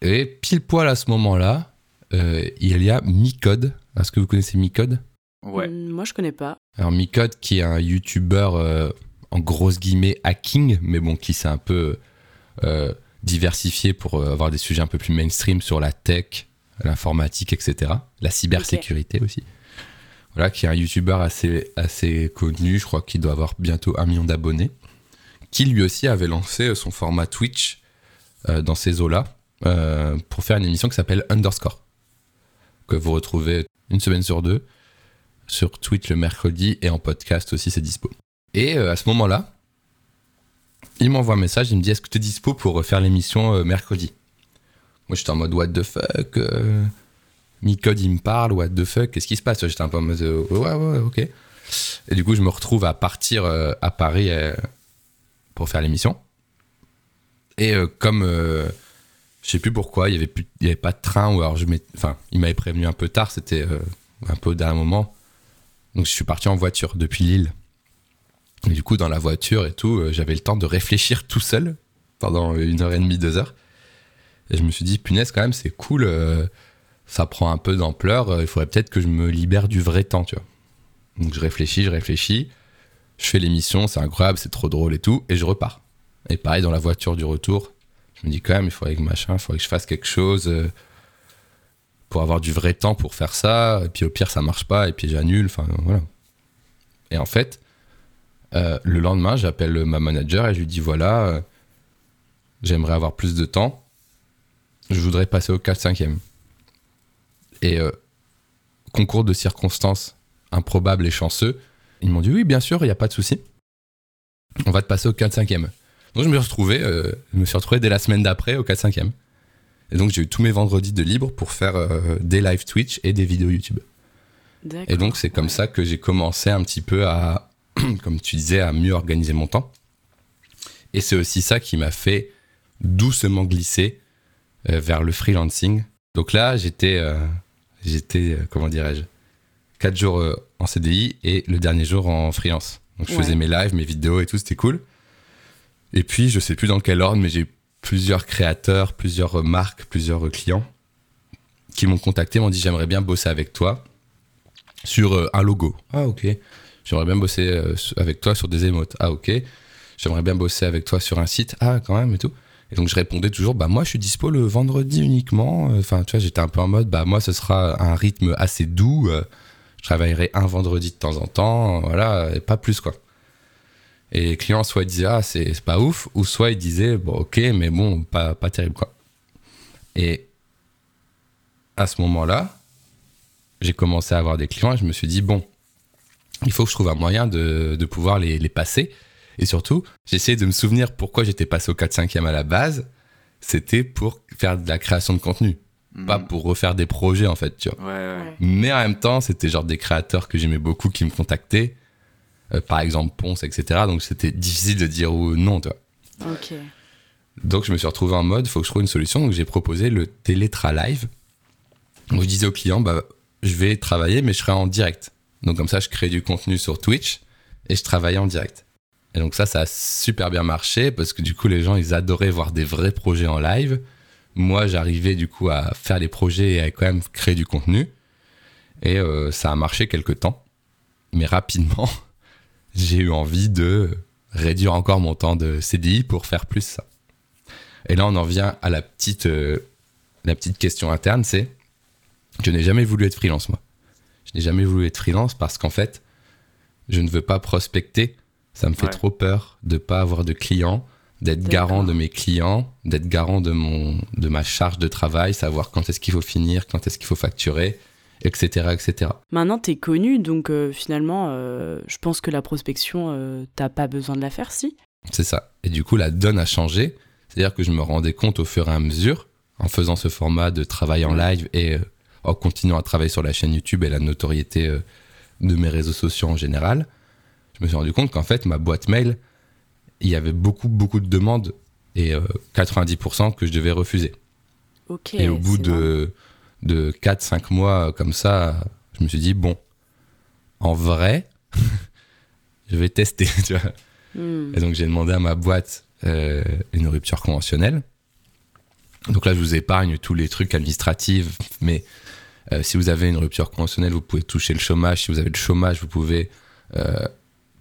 Et pile poil à ce moment-là, euh, il y a Micode. Est-ce que vous connaissez Micode? Ouais. Mm, moi, je connais pas. Alors, Micode, qui est un YouTuber euh, en grosses guillemets hacking, mais bon, qui s'est un peu euh, diversifié pour avoir des sujets un peu plus mainstream sur la tech, l'informatique, etc. La cybersécurité aussi voilà, qui est un youtubeur assez, connu, je crois qu'il doit avoir bientôt un million d'abonnés, qui lui aussi avait lancé son format Twitch euh, dans ces eaux-là euh, pour faire une émission qui s'appelle Underscore, que vous retrouvez une semaine sur deux sur Twitch le mercredi et en podcast aussi, c'est dispo. Et euh, à ce moment-là, il m'envoie un message, il me dit Est-ce que tu es dispo pour faire l'émission mercredi? Moi j'étais en mode What the fuck Micode, il me parle, what the fuck, qu'est-ce qui se passe? J'étais un peu en mode, euh, ouais, ouais, ok. Et du coup, je me retrouve à partir euh, à Paris euh, pour faire l'émission. Et comme je sais plus pourquoi, il y avait avait pas de train ou alors je enfin, il m'avait prévenu un peu tard, c'était un peu au dernier moment. Donc je suis parti en voiture depuis Lille. Et du coup, dans la voiture et tout, j'avais le temps de réfléchir tout seul pendant une heure et demie, deux heures. Et je me suis dit, punaise, quand même, c'est cool ça prend un peu d'ampleur, euh, il faudrait peut-être que je me libère du vrai temps, tu vois. Donc je réfléchis, je réfléchis, je fais l'émission, c'est incroyable, c'est trop drôle et tout, et je repars. Et pareil, dans la voiture du retour, je me dis quand même, il faudrait que machin, il faudrait que je fasse quelque chose. Euh, pour avoir du vrai temps pour faire ça. Et puis au pire, ça marche pas, et puis j'annule. Enfin, voilà. Et en fait, euh, le lendemain, j'appelle ma manager et je lui dis voilà, j'aimerais avoir plus de temps. Je voudrais passer au 4-5e. Et euh, concours de circonstances improbables et chanceux, ils m'ont dit oui, bien sûr, il n'y a pas de souci. On va te passer au 4-5e. Donc je me suis retrouvé, je me suis retrouvé dès la semaine d'après au 4-5e. Et donc j'ai eu tous mes vendredis de libre pour faire des live Twitch et des vidéos YouTube. Et donc c'est comme ça que j'ai commencé un petit peu à, comme tu disais, à mieux organiser mon temps. Et c'est aussi ça qui m'a fait doucement glisser euh, vers le freelancing. Donc là, j'étais, euh, j'étais, euh, comment dirais-je, 4 jours en CDI et le dernier jour en freelance. Donc je faisais mes lives, mes vidéos et tout, c'était cool. Et puis, je sais plus dans quel ordre, mais j'ai plusieurs créateurs, plusieurs marques, plusieurs clients qui m'ont contacté, m'ont dit j'aimerais bien bosser avec toi sur un logo. Ah ok. J'aimerais bien bosser euh, avec toi sur des émotes. Ah, ok. J'aimerais bien bosser avec toi sur un site. Ah, quand même, et tout. Et donc, je répondais toujours, bah, moi, je suis dispo le vendredi uniquement. Enfin, tu vois, j'étais un peu en mode, bah, moi, ce sera un rythme assez doux. Euh, je travaillerai un vendredi de temps en temps. Voilà, et pas plus, quoi. Et les clients, soit disaient, ah, c'est pas ouf, ou soit ils disaient, bon, ok, mais bon, pas, pas terrible, quoi. Et à ce moment-là, j'ai commencé à avoir des clients et je me suis dit, bon, il faut que je trouve un moyen de, de pouvoir les, les, passer. Et surtout, j'essayais de me souvenir pourquoi j'étais passé au 4-5e à la base. C'était pour faire de la création de contenu. Mhm. Pas pour refaire des projets, en fait, tu vois. Ouais, ouais. Mais en même temps, c'était genre des créateurs que j'aimais beaucoup qui me contactaient. Euh, par exemple, Ponce, etc. Donc c'était difficile de dire non, tu vois. Ok. Donc je me suis retrouvé en mode, il faut que je trouve une solution. Donc j'ai proposé le Télétra Live. Donc je disais au client, bah, je vais travailler, mais je serai en direct. Donc comme ça, je crée du contenu sur Twitch et je travaillais en direct. Et donc ça, ça a super bien marché parce que du coup, les gens, ils adoraient voir des vrais projets en live. Moi, j'arrivais du coup à faire les projets et à quand même créer du contenu. Et euh, ça a marché quelques temps. Mais rapidement, j'ai eu envie de réduire encore mon temps de CDI pour faire plus ça. Et là, on en vient à la petite, euh, la petite question interne, c'est je n'ai jamais voulu être freelance, moi. Je n'ai jamais voulu être freelance parce qu'en fait, je ne veux pas prospecter. Ça me fait trop peur de ne pas avoir de clients, d'être garant de mes clients, d'être garant de, mon, de ma charge de travail, savoir quand est-ce qu'il faut finir, quand est-ce qu'il faut facturer, etc. etc. Maintenant, tu es connu, donc euh, finalement, euh, je pense que la prospection, euh, t'as pas besoin de la faire, si C'est ça. Et du coup, la donne a changé. C'est-à-dire que je me rendais compte au fur et à mesure, en faisant ce format de travail en live et en continuant à travailler sur la chaîne YouTube et la notoriété euh, de mes réseaux sociaux en général, je me suis rendu compte qu'en fait, ma boîte mail, il y avait beaucoup, beaucoup de demandes et 90% euh, que je devais refuser. et au bout de, de 4-5 mois comme ça, je me suis dit, bon, en vrai, je vais tester. Tu vois hmm. Et donc j'ai demandé à ma boîte euh, une rupture conventionnelle. Donc là, je vous épargne tous les trucs administratifs, mais euh, si vous avez une rupture conventionnelle, vous pouvez toucher le chômage. Si vous avez le chômage, vous pouvez euh,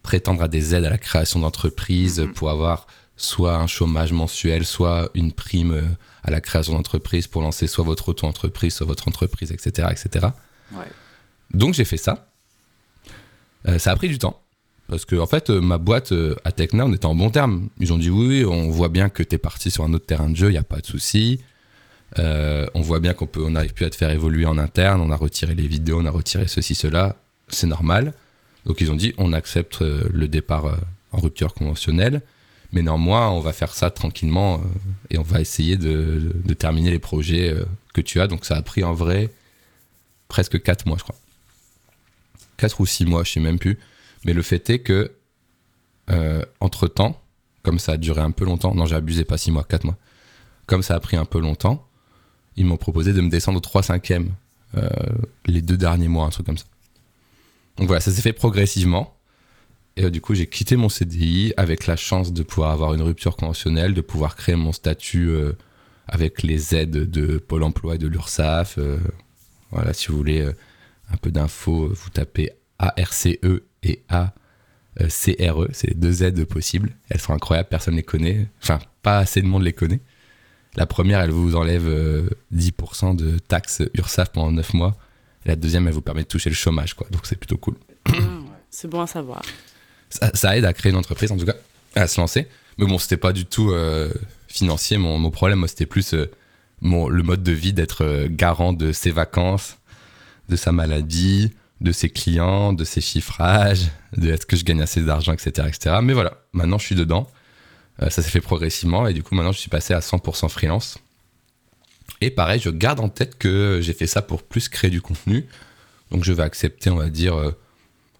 prétendre à des aides à la création d'entreprise mhm. pour avoir soit un chômage mensuel, soit une prime euh, à la création d'entreprise pour lancer soit votre auto-entreprise, soit votre entreprise, etc. etc. Donc j'ai fait ça. ça a pris du temps. Parce que, en fait, ma boîte à Techna, on était en bon terme. Ils ont dit oui, on voit bien que tu es parti sur un autre terrain de jeu, il n'y a pas de souci. Euh, on voit bien qu'on peut, on n'arrive plus à te faire évoluer en interne. On a retiré les vidéos, on a retiré ceci, cela. C'est normal. Donc ils ont dit, on accepte euh, le départ euh, en rupture conventionnelle, mais néanmoins, on va faire ça tranquillement et on va essayer de, terminer les projets que tu as. Donc ça a pris en vrai presque 4 mois, je crois. 4 ou 6 mois, je sais même plus. Mais le fait est que, entre temps, comme ça a duré un peu longtemps, non, j'ai abusé, pas 6 mois, 4 mois. Comme ça a pris un peu longtemps, ils m'ont proposé de me descendre au 3 5 e les deux derniers mois, un truc comme ça. Donc voilà, ça s'est fait progressivement. Et euh, du coup, j'ai quitté mon CDI avec la chance de pouvoir avoir une rupture conventionnelle, de pouvoir créer mon statut euh, avec les aides de Pôle emploi et de l'URSSAF. Euh, voilà, si vous voulez un peu d'infos, vous tapez ARCE et ACRE. C'est deux aides possibles. Elles sont incroyables, personne ne les connaît. Enfin, pas assez de monde les connaît. La première, elle vous enlève 10% de taxes URSAF pendant 9 mois. Et la deuxième, elle vous permet de toucher le chômage, quoi. Donc c'est plutôt cool. Ah, c'est bon à savoir. Ça, aide à créer une entreprise, en tout cas, à se lancer. Mais bon, c'était pas du tout financier. Mon, mon problème, c'était plus mon, le mode de vie d'être garant de ses vacances, de sa maladie, de ses clients, de ses chiffrages, de est-ce que je gagne assez d'argent, etc., etc. Mais voilà, maintenant je suis dedans. Euh, ça s'est fait progressivement et du coup maintenant je suis passé à 100% freelance. Et pareil, je garde en tête que j'ai fait ça pour plus créer du contenu. Donc je vais accepter, on va dire, euh,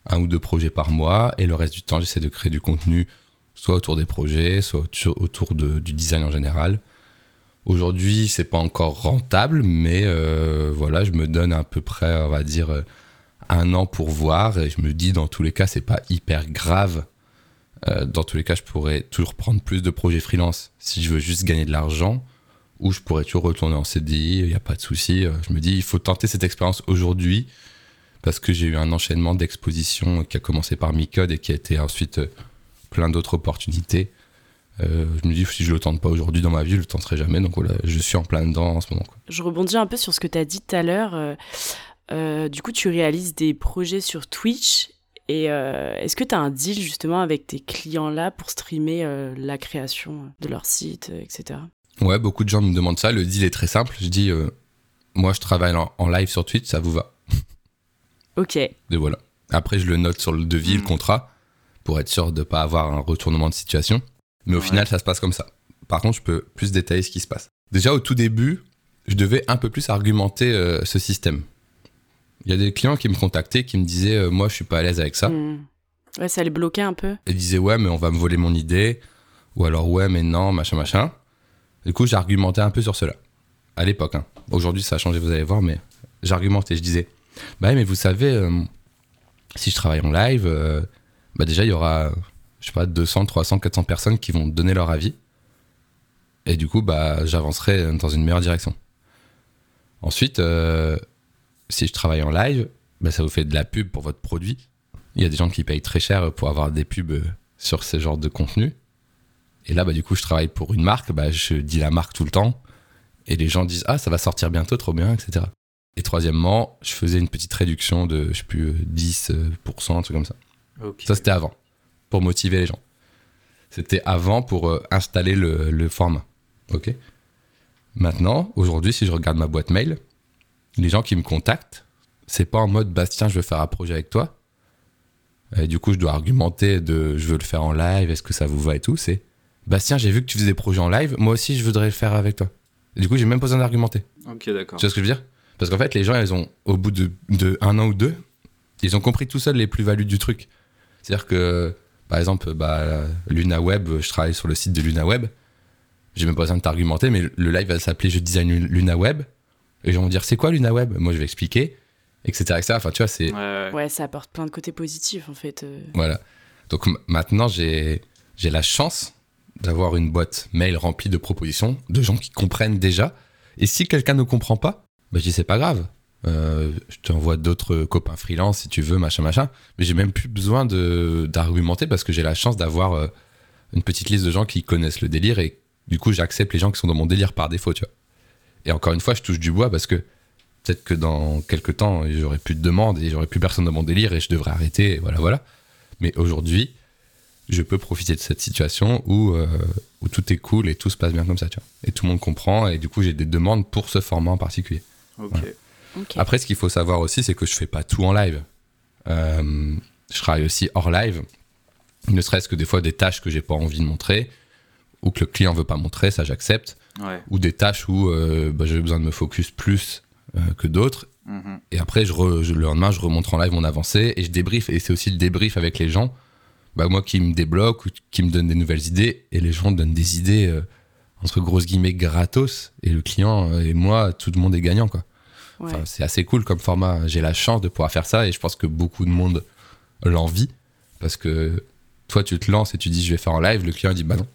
un ou deux projets par mois et le reste du temps j'essaie de créer du contenu soit autour des projets, soit autour du design en général. Aujourd'hui, c'est pas encore rentable, mais euh, voilà, je me donne à peu près, on va dire, un an pour voir. Et je me dis, dans tous les cas, c'est pas hyper grave. Euh, dans tous les cas, je pourrais toujours prendre plus de projets freelance si je veux juste gagner de l'argent. Ou je pourrais toujours retourner en CDI, il n'y a pas de souci. Euh, je me dis, il faut tenter cette expérience aujourd'hui parce que j'ai eu un enchaînement d'expositions qui a commencé par Micode et qui a été ensuite euh, plein d'autres opportunités. je me dis, si je le tente pas aujourd'hui dans ma vie, je le tenterai jamais. Donc voilà, je suis en plein dedans en ce moment. Je rebondis un peu sur ce que tu as dit tout à l'heure. Euh, du coup, tu réalises des projets sur Twitch. Et euh, est-ce que tu as un deal justement avec tes clients-là pour streamer euh, la création de leur site, etc. Ouais, beaucoup de gens me demandent ça. Le deal est très simple. Je dis, moi, je travaille en, live sur Twitch, ça vous va? Ok. Et voilà. Après, je le note sur le devis, le mm. contrat, pour être sûr de ne pas avoir un retournement de situation. Mais au final, ça se passe comme ça. Par contre, je peux plus détailler ce qui se passe. Déjà, au tout début, je devais un peu plus argumenter ce système. Il y a des clients qui me contactaient, qui me disaient euh, Moi, je suis pas à l'aise avec ça. Hmm. Ouais, ça les bloquait un peu. Ils disaient Ouais, mais on va me voler mon idée. Ou alors Ouais, mais non, machin, machin. Du coup, j'argumentais un peu sur cela. À l'époque. Hein. Aujourd'hui, ça a changé, vous allez voir, mais j'argumentais. Je disais Bah, mais vous savez, euh, si je travaille en live, euh, bah déjà, il y aura, je sais pas, 200, 300, 400 personnes qui vont donner leur avis. Et du coup, bah, j'avancerai dans une meilleure direction. Ensuite, si je travaille en live, bah, ça vous fait de la pub pour votre produit. Il y a des gens qui payent très cher pour avoir des pubs euh, sur ce genre de contenu. Et là, bah, du coup, je travaille pour une marque, bah, je dis la marque tout le temps. Et les gens disent Ah, ça va sortir bientôt, trop bien, etc. Et troisièmement, je faisais une petite réduction de, je sais plus, 10%, euh, un truc comme ça. Ça, c'était avant, pour motiver les gens. C'était avant pour euh, installer le, le format. Ok Maintenant, aujourd'hui, si je regarde ma boîte mail, les gens qui me contactent, c'est pas en mode Bastien, je veux faire un projet avec toi. Et du coup, je dois argumenter de je veux le faire en live, est-ce que ça vous va et tout. C'est Bastien, j'ai vu que tu faisais des projets en live, moi aussi je voudrais le faire avec toi. Et du coup, j'ai même pas besoin d'argumenter. Ok, d'accord. Tu vois ce que je veux dire? Parce qu'en fait, les gens, ils ont, au bout de, de, un an ou deux, ils ont compris tout seul les plus-values du truc. C'est-à-dire que, par exemple, bah, Luna Web, je travaille sur le site de Luna Web. J'ai même pas besoin de t'argumenter, mais le live va s'appeler Je design Luna Web. Et ils vont me dire, c'est quoi LunaWeb? Moi, je vais expliquer, etc., etc. Enfin, tu vois, c'est. Ouais, ça apporte plein de côtés positifs, en fait. Euh. Voilà. Donc maintenant, j'ai la chance d'avoir une boîte mail remplie de propositions, de gens qui comprennent déjà. Et si quelqu'un ne comprend pas, bah, je dis, c'est pas grave. Euh, je t'envoie d'autres copains freelance si tu veux, machin, machin. Mais j'ai même plus besoin d'argumenter parce que j'ai la chance d'avoir euh, une petite liste de gens qui connaissent le délire et du coup, j'accepte les gens qui sont dans mon délire par défaut, tu vois. Et encore une fois, je touche du bois parce que peut-être que dans quelques temps, j'aurai plus de demandes et j'aurai plus personne dans mon délire et je devrais arrêter. voilà, voilà. Mais aujourd'hui, je peux profiter de cette situation où, euh, où tout est cool et tout se passe bien comme ça, tu vois. Et tout le monde comprend et du coup, j'ai des demandes pour ce format en particulier. Après, ce qu'il faut savoir aussi, c'est que je fais pas tout en live. Euh, je travaille aussi hors live, ne serait-ce que des fois des tâches que j'ai pas envie de montrer ou que le client veut pas montrer, ça j'accepte ou des tâches où euh, bah, j'ai besoin de me focus plus euh, que d'autres. Mhm. Et après, je, le lendemain, je remonte en live mon avancée et je débrief. Et c'est aussi le débrief avec les gens, bah, moi qui me débloque ou qui me donne des nouvelles idées. Et les gens donnent des idées, euh, entre grosses guillemets, gratos. Et le client et moi, tout le monde est gagnant. quoi. c'est assez cool comme format. J'ai la chance de pouvoir faire ça et je pense que beaucoup de monde l'envie. Parce que toi, tu te lances et tu dis je vais faire en live. Le client dit bah non.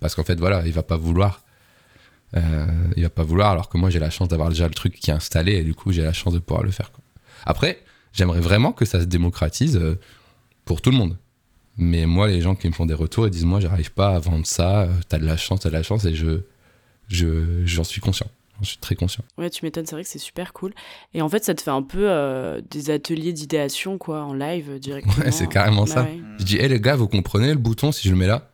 Parce qu'en fait, voilà, il va pas vouloir euh, il va pas vouloir, alors que moi j'ai la chance d'avoir déjà le truc qui est installé et du coup j'ai la chance de pouvoir le faire. Après, j'aimerais vraiment que ça se démocratise euh, pour tout le monde. Mais moi, les gens qui me font des retours, ils disent Moi, j'arrive pas à vendre ça, euh, t'as de la chance, t'as de la chance, et je, Je, j'en suis conscient. Je suis très conscient. Ouais, tu m'étonnes, c'est vrai que c'est super cool. Et en fait, ça te fait un peu euh, des ateliers d'idéation, quoi, en live directement. Ouais, c'est carrément Bah ça. ouais. Je dis, hé les gars, vous comprenez le bouton si je le mets là?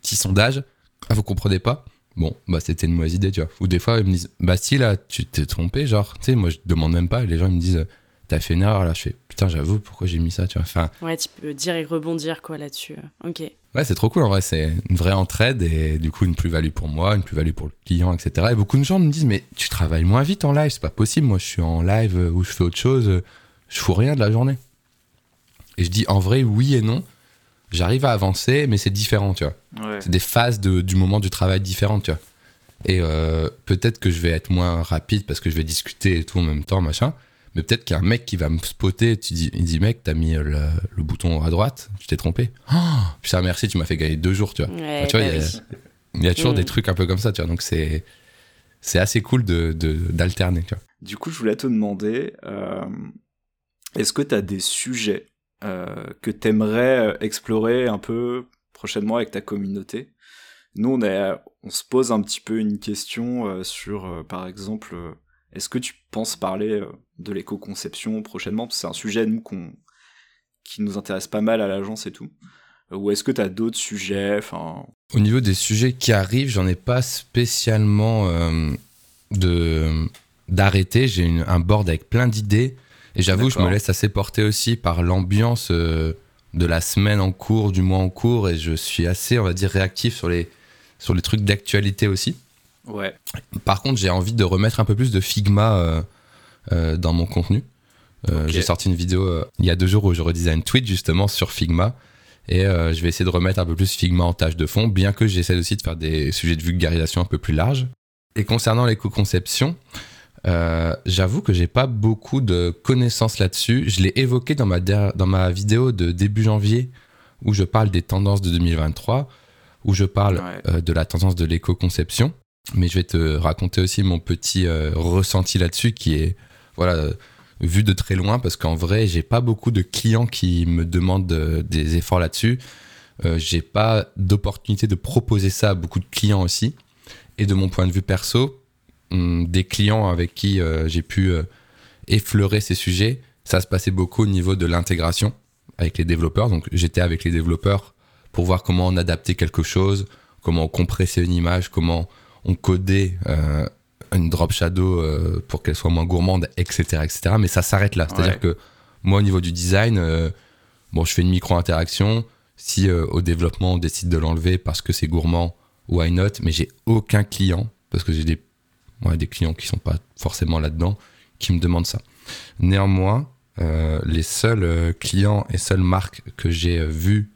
Petit sondage. Ah, vous comprenez pas? Bon, bah c'était une mauvaise idée, tu vois. Ou des fois, ils me disent, bah si là, tu t'es trompé, genre, tu sais, moi je demande même pas, et les gens ils me disent, t'as fait une erreur là, je fais, putain, j'avoue, pourquoi j'ai mis ça, tu vois. Enfin, Ouais, tu peux dire et rebondir, quoi, là-dessus. Ok. ouais, c'est trop cool en vrai, c'est une vraie entraide et du coup une plus-value pour moi, une plus-value pour le client, etc. Et beaucoup de gens me disent, mais tu travailles moins vite en live, c'est pas possible, moi je suis en live euh, où je fais autre chose, euh, je fous rien de la journée. Et je dis, en vrai, oui et non. J'arrive à avancer, mais c'est différent, tu vois. Ouais. C'est des phases de- du moment du travail différentes, tu vois. Et euh, peut-être que je vais être moins rapide parce que je vais discuter et tout en même temps, machin. Mais peut-être qu'il y a un mec qui va me spotter. Tu dis, il dit, mec, t'as mis le, le bouton à droite, tu t'es trompé. Oh, putain, merci, tu m'as fait gagner deux jours, tu vois. Ouais, tu vois, bah il y a- oui. Il y a toujours Mm. des trucs un peu comme ça, tu vois. Donc c'est c'est assez cool de de- d'alterner, tu vois. Du coup, je voulais te demander, euh, est-ce que tu as des sujets euh, que tu aimerais explorer un peu prochainement avec ta communauté? Nous, on, est, on se pose un petit peu une question euh, sur, euh, par exemple, euh, est-ce que tu penses parler euh, de l'éco-conception prochainement c'est un sujet, nous, qu'on qui nous intéresse pas mal à l'agence et tout. Ou est-ce que tu as d'autres sujets Enfin, Au niveau des sujets qui arrivent, j'en ai pas spécialement euh, de d'arrêter. J'ai un board avec plein d'idées et j'avoue, je me laisse assez porter aussi par l'ambiance euh, de la semaine en cours, du mois en cours et je suis assez, on va dire, réactif sur les sur les trucs d'actualité aussi. ouais. Par contre, j'ai envie de remettre un peu plus de Figma euh, dans mon contenu. Euh. J'ai sorti une vidéo euh, il y a deux jours où je redesign tweet justement sur Figma. Et euh, je vais essayer de remettre un peu plus Figma en tâche de fond, bien que j'essaie aussi de faire des sujets de vulgarisation un peu plus larges. Et concernant l'éco-conception, euh, j'avoue que j'ai pas beaucoup de connaissances là-dessus. Je l'ai évoqué dans ma, dans ma vidéo de début janvier où je parle des tendances de 2023, où je parle Ouais. euh, de la tendance de l'éco-conception. Mais je vais te raconter aussi mon petit euh, ressenti là-dessus qui est voilà vu de très loin parce qu'en vrai j'ai pas beaucoup de clients qui me demandent euh, des efforts là-dessus. Euh, j'ai pas d'opportunité de proposer ça à beaucoup de clients aussi. Et de mon point de vue perso, hum, des clients avec qui euh, j'ai pu euh, effleurer ces sujets, ça se passait beaucoup au niveau de l'intégration avec les développeurs. Donc j'étais avec les développeurs pour voir comment on adaptait quelque chose, comment on compressait une image, comment on codait une drop shadow euh, pour qu'elle soit moins gourmande, etc. etc. Mais ça s'arrête là. C'est-à-dire Ouais. que moi, au niveau du design, euh, bon, je fais une micro-interaction. Si euh, au développement, on décide de l'enlever parce que c'est gourmand, why not? Mais j'ai aucun client, parce que j'ai des, ouais, des clients qui sont pas forcément là-dedans, qui me demandent ça. Néanmoins, les seuls clients et seules marques que j'ai vues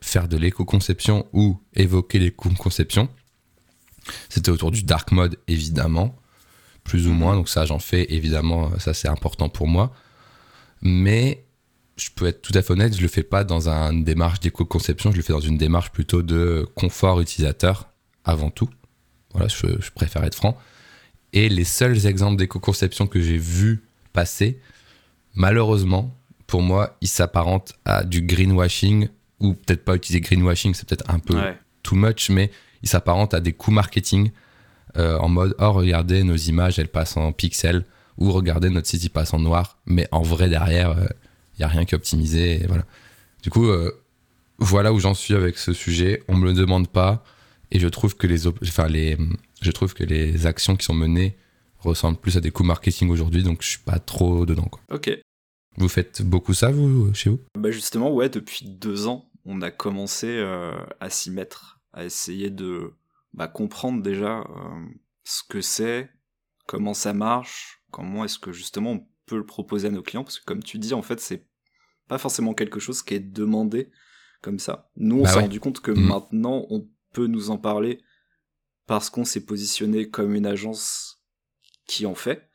faire de l'éco-conception ou évoquer l'éco-conception, c'était autour du dark mode, évidemment, plus ou moins. Donc ça, j'en fais, évidemment, ça c'est important pour moi. Mais je peux être tout à fait honnête, je le fais pas dans une démarche d'éco-conception, je le fais dans une démarche plutôt de confort utilisateur avant tout. Voilà, je, je préfère être franc. Et les seuls exemples d'éco-conception que j'ai vus passer, malheureusement, pour moi, ils s'apparentent à du greenwashing, ou peut-être pas utiliser greenwashing, c'est peut-être un peu Ouais. too much, mais ils s'apparentent à des coups marketing euh, en mode oh regardez nos images elles passent en pixels ou regardez notre site il passe en noir mais en vrai derrière il y a rien qui est optimisé et voilà du coup euh, voilà où j'en suis avec ce sujet on me le demande pas et je trouve que les enfin les je trouve que les actions qui sont menées ressemblent plus à des coups marketing aujourd'hui donc je suis pas trop dedans quoi. Ok. vous faites beaucoup ça vous chez vous? Bah justement, ouais, depuis deux ans, on a commencé euh, à s'y mettre, à essayer de bah, comprendre déjà euh, ce que c'est, comment ça marche, comment est-ce que justement on peut le proposer à nos clients, parce que comme tu dis, en fait, c'est pas forcément quelque chose qui est demandé comme ça. Nous, on Bah s'est ouais. rendu compte que Mhm. maintenant, on peut nous en parler parce qu'on s'est positionné comme une agence qui en fait.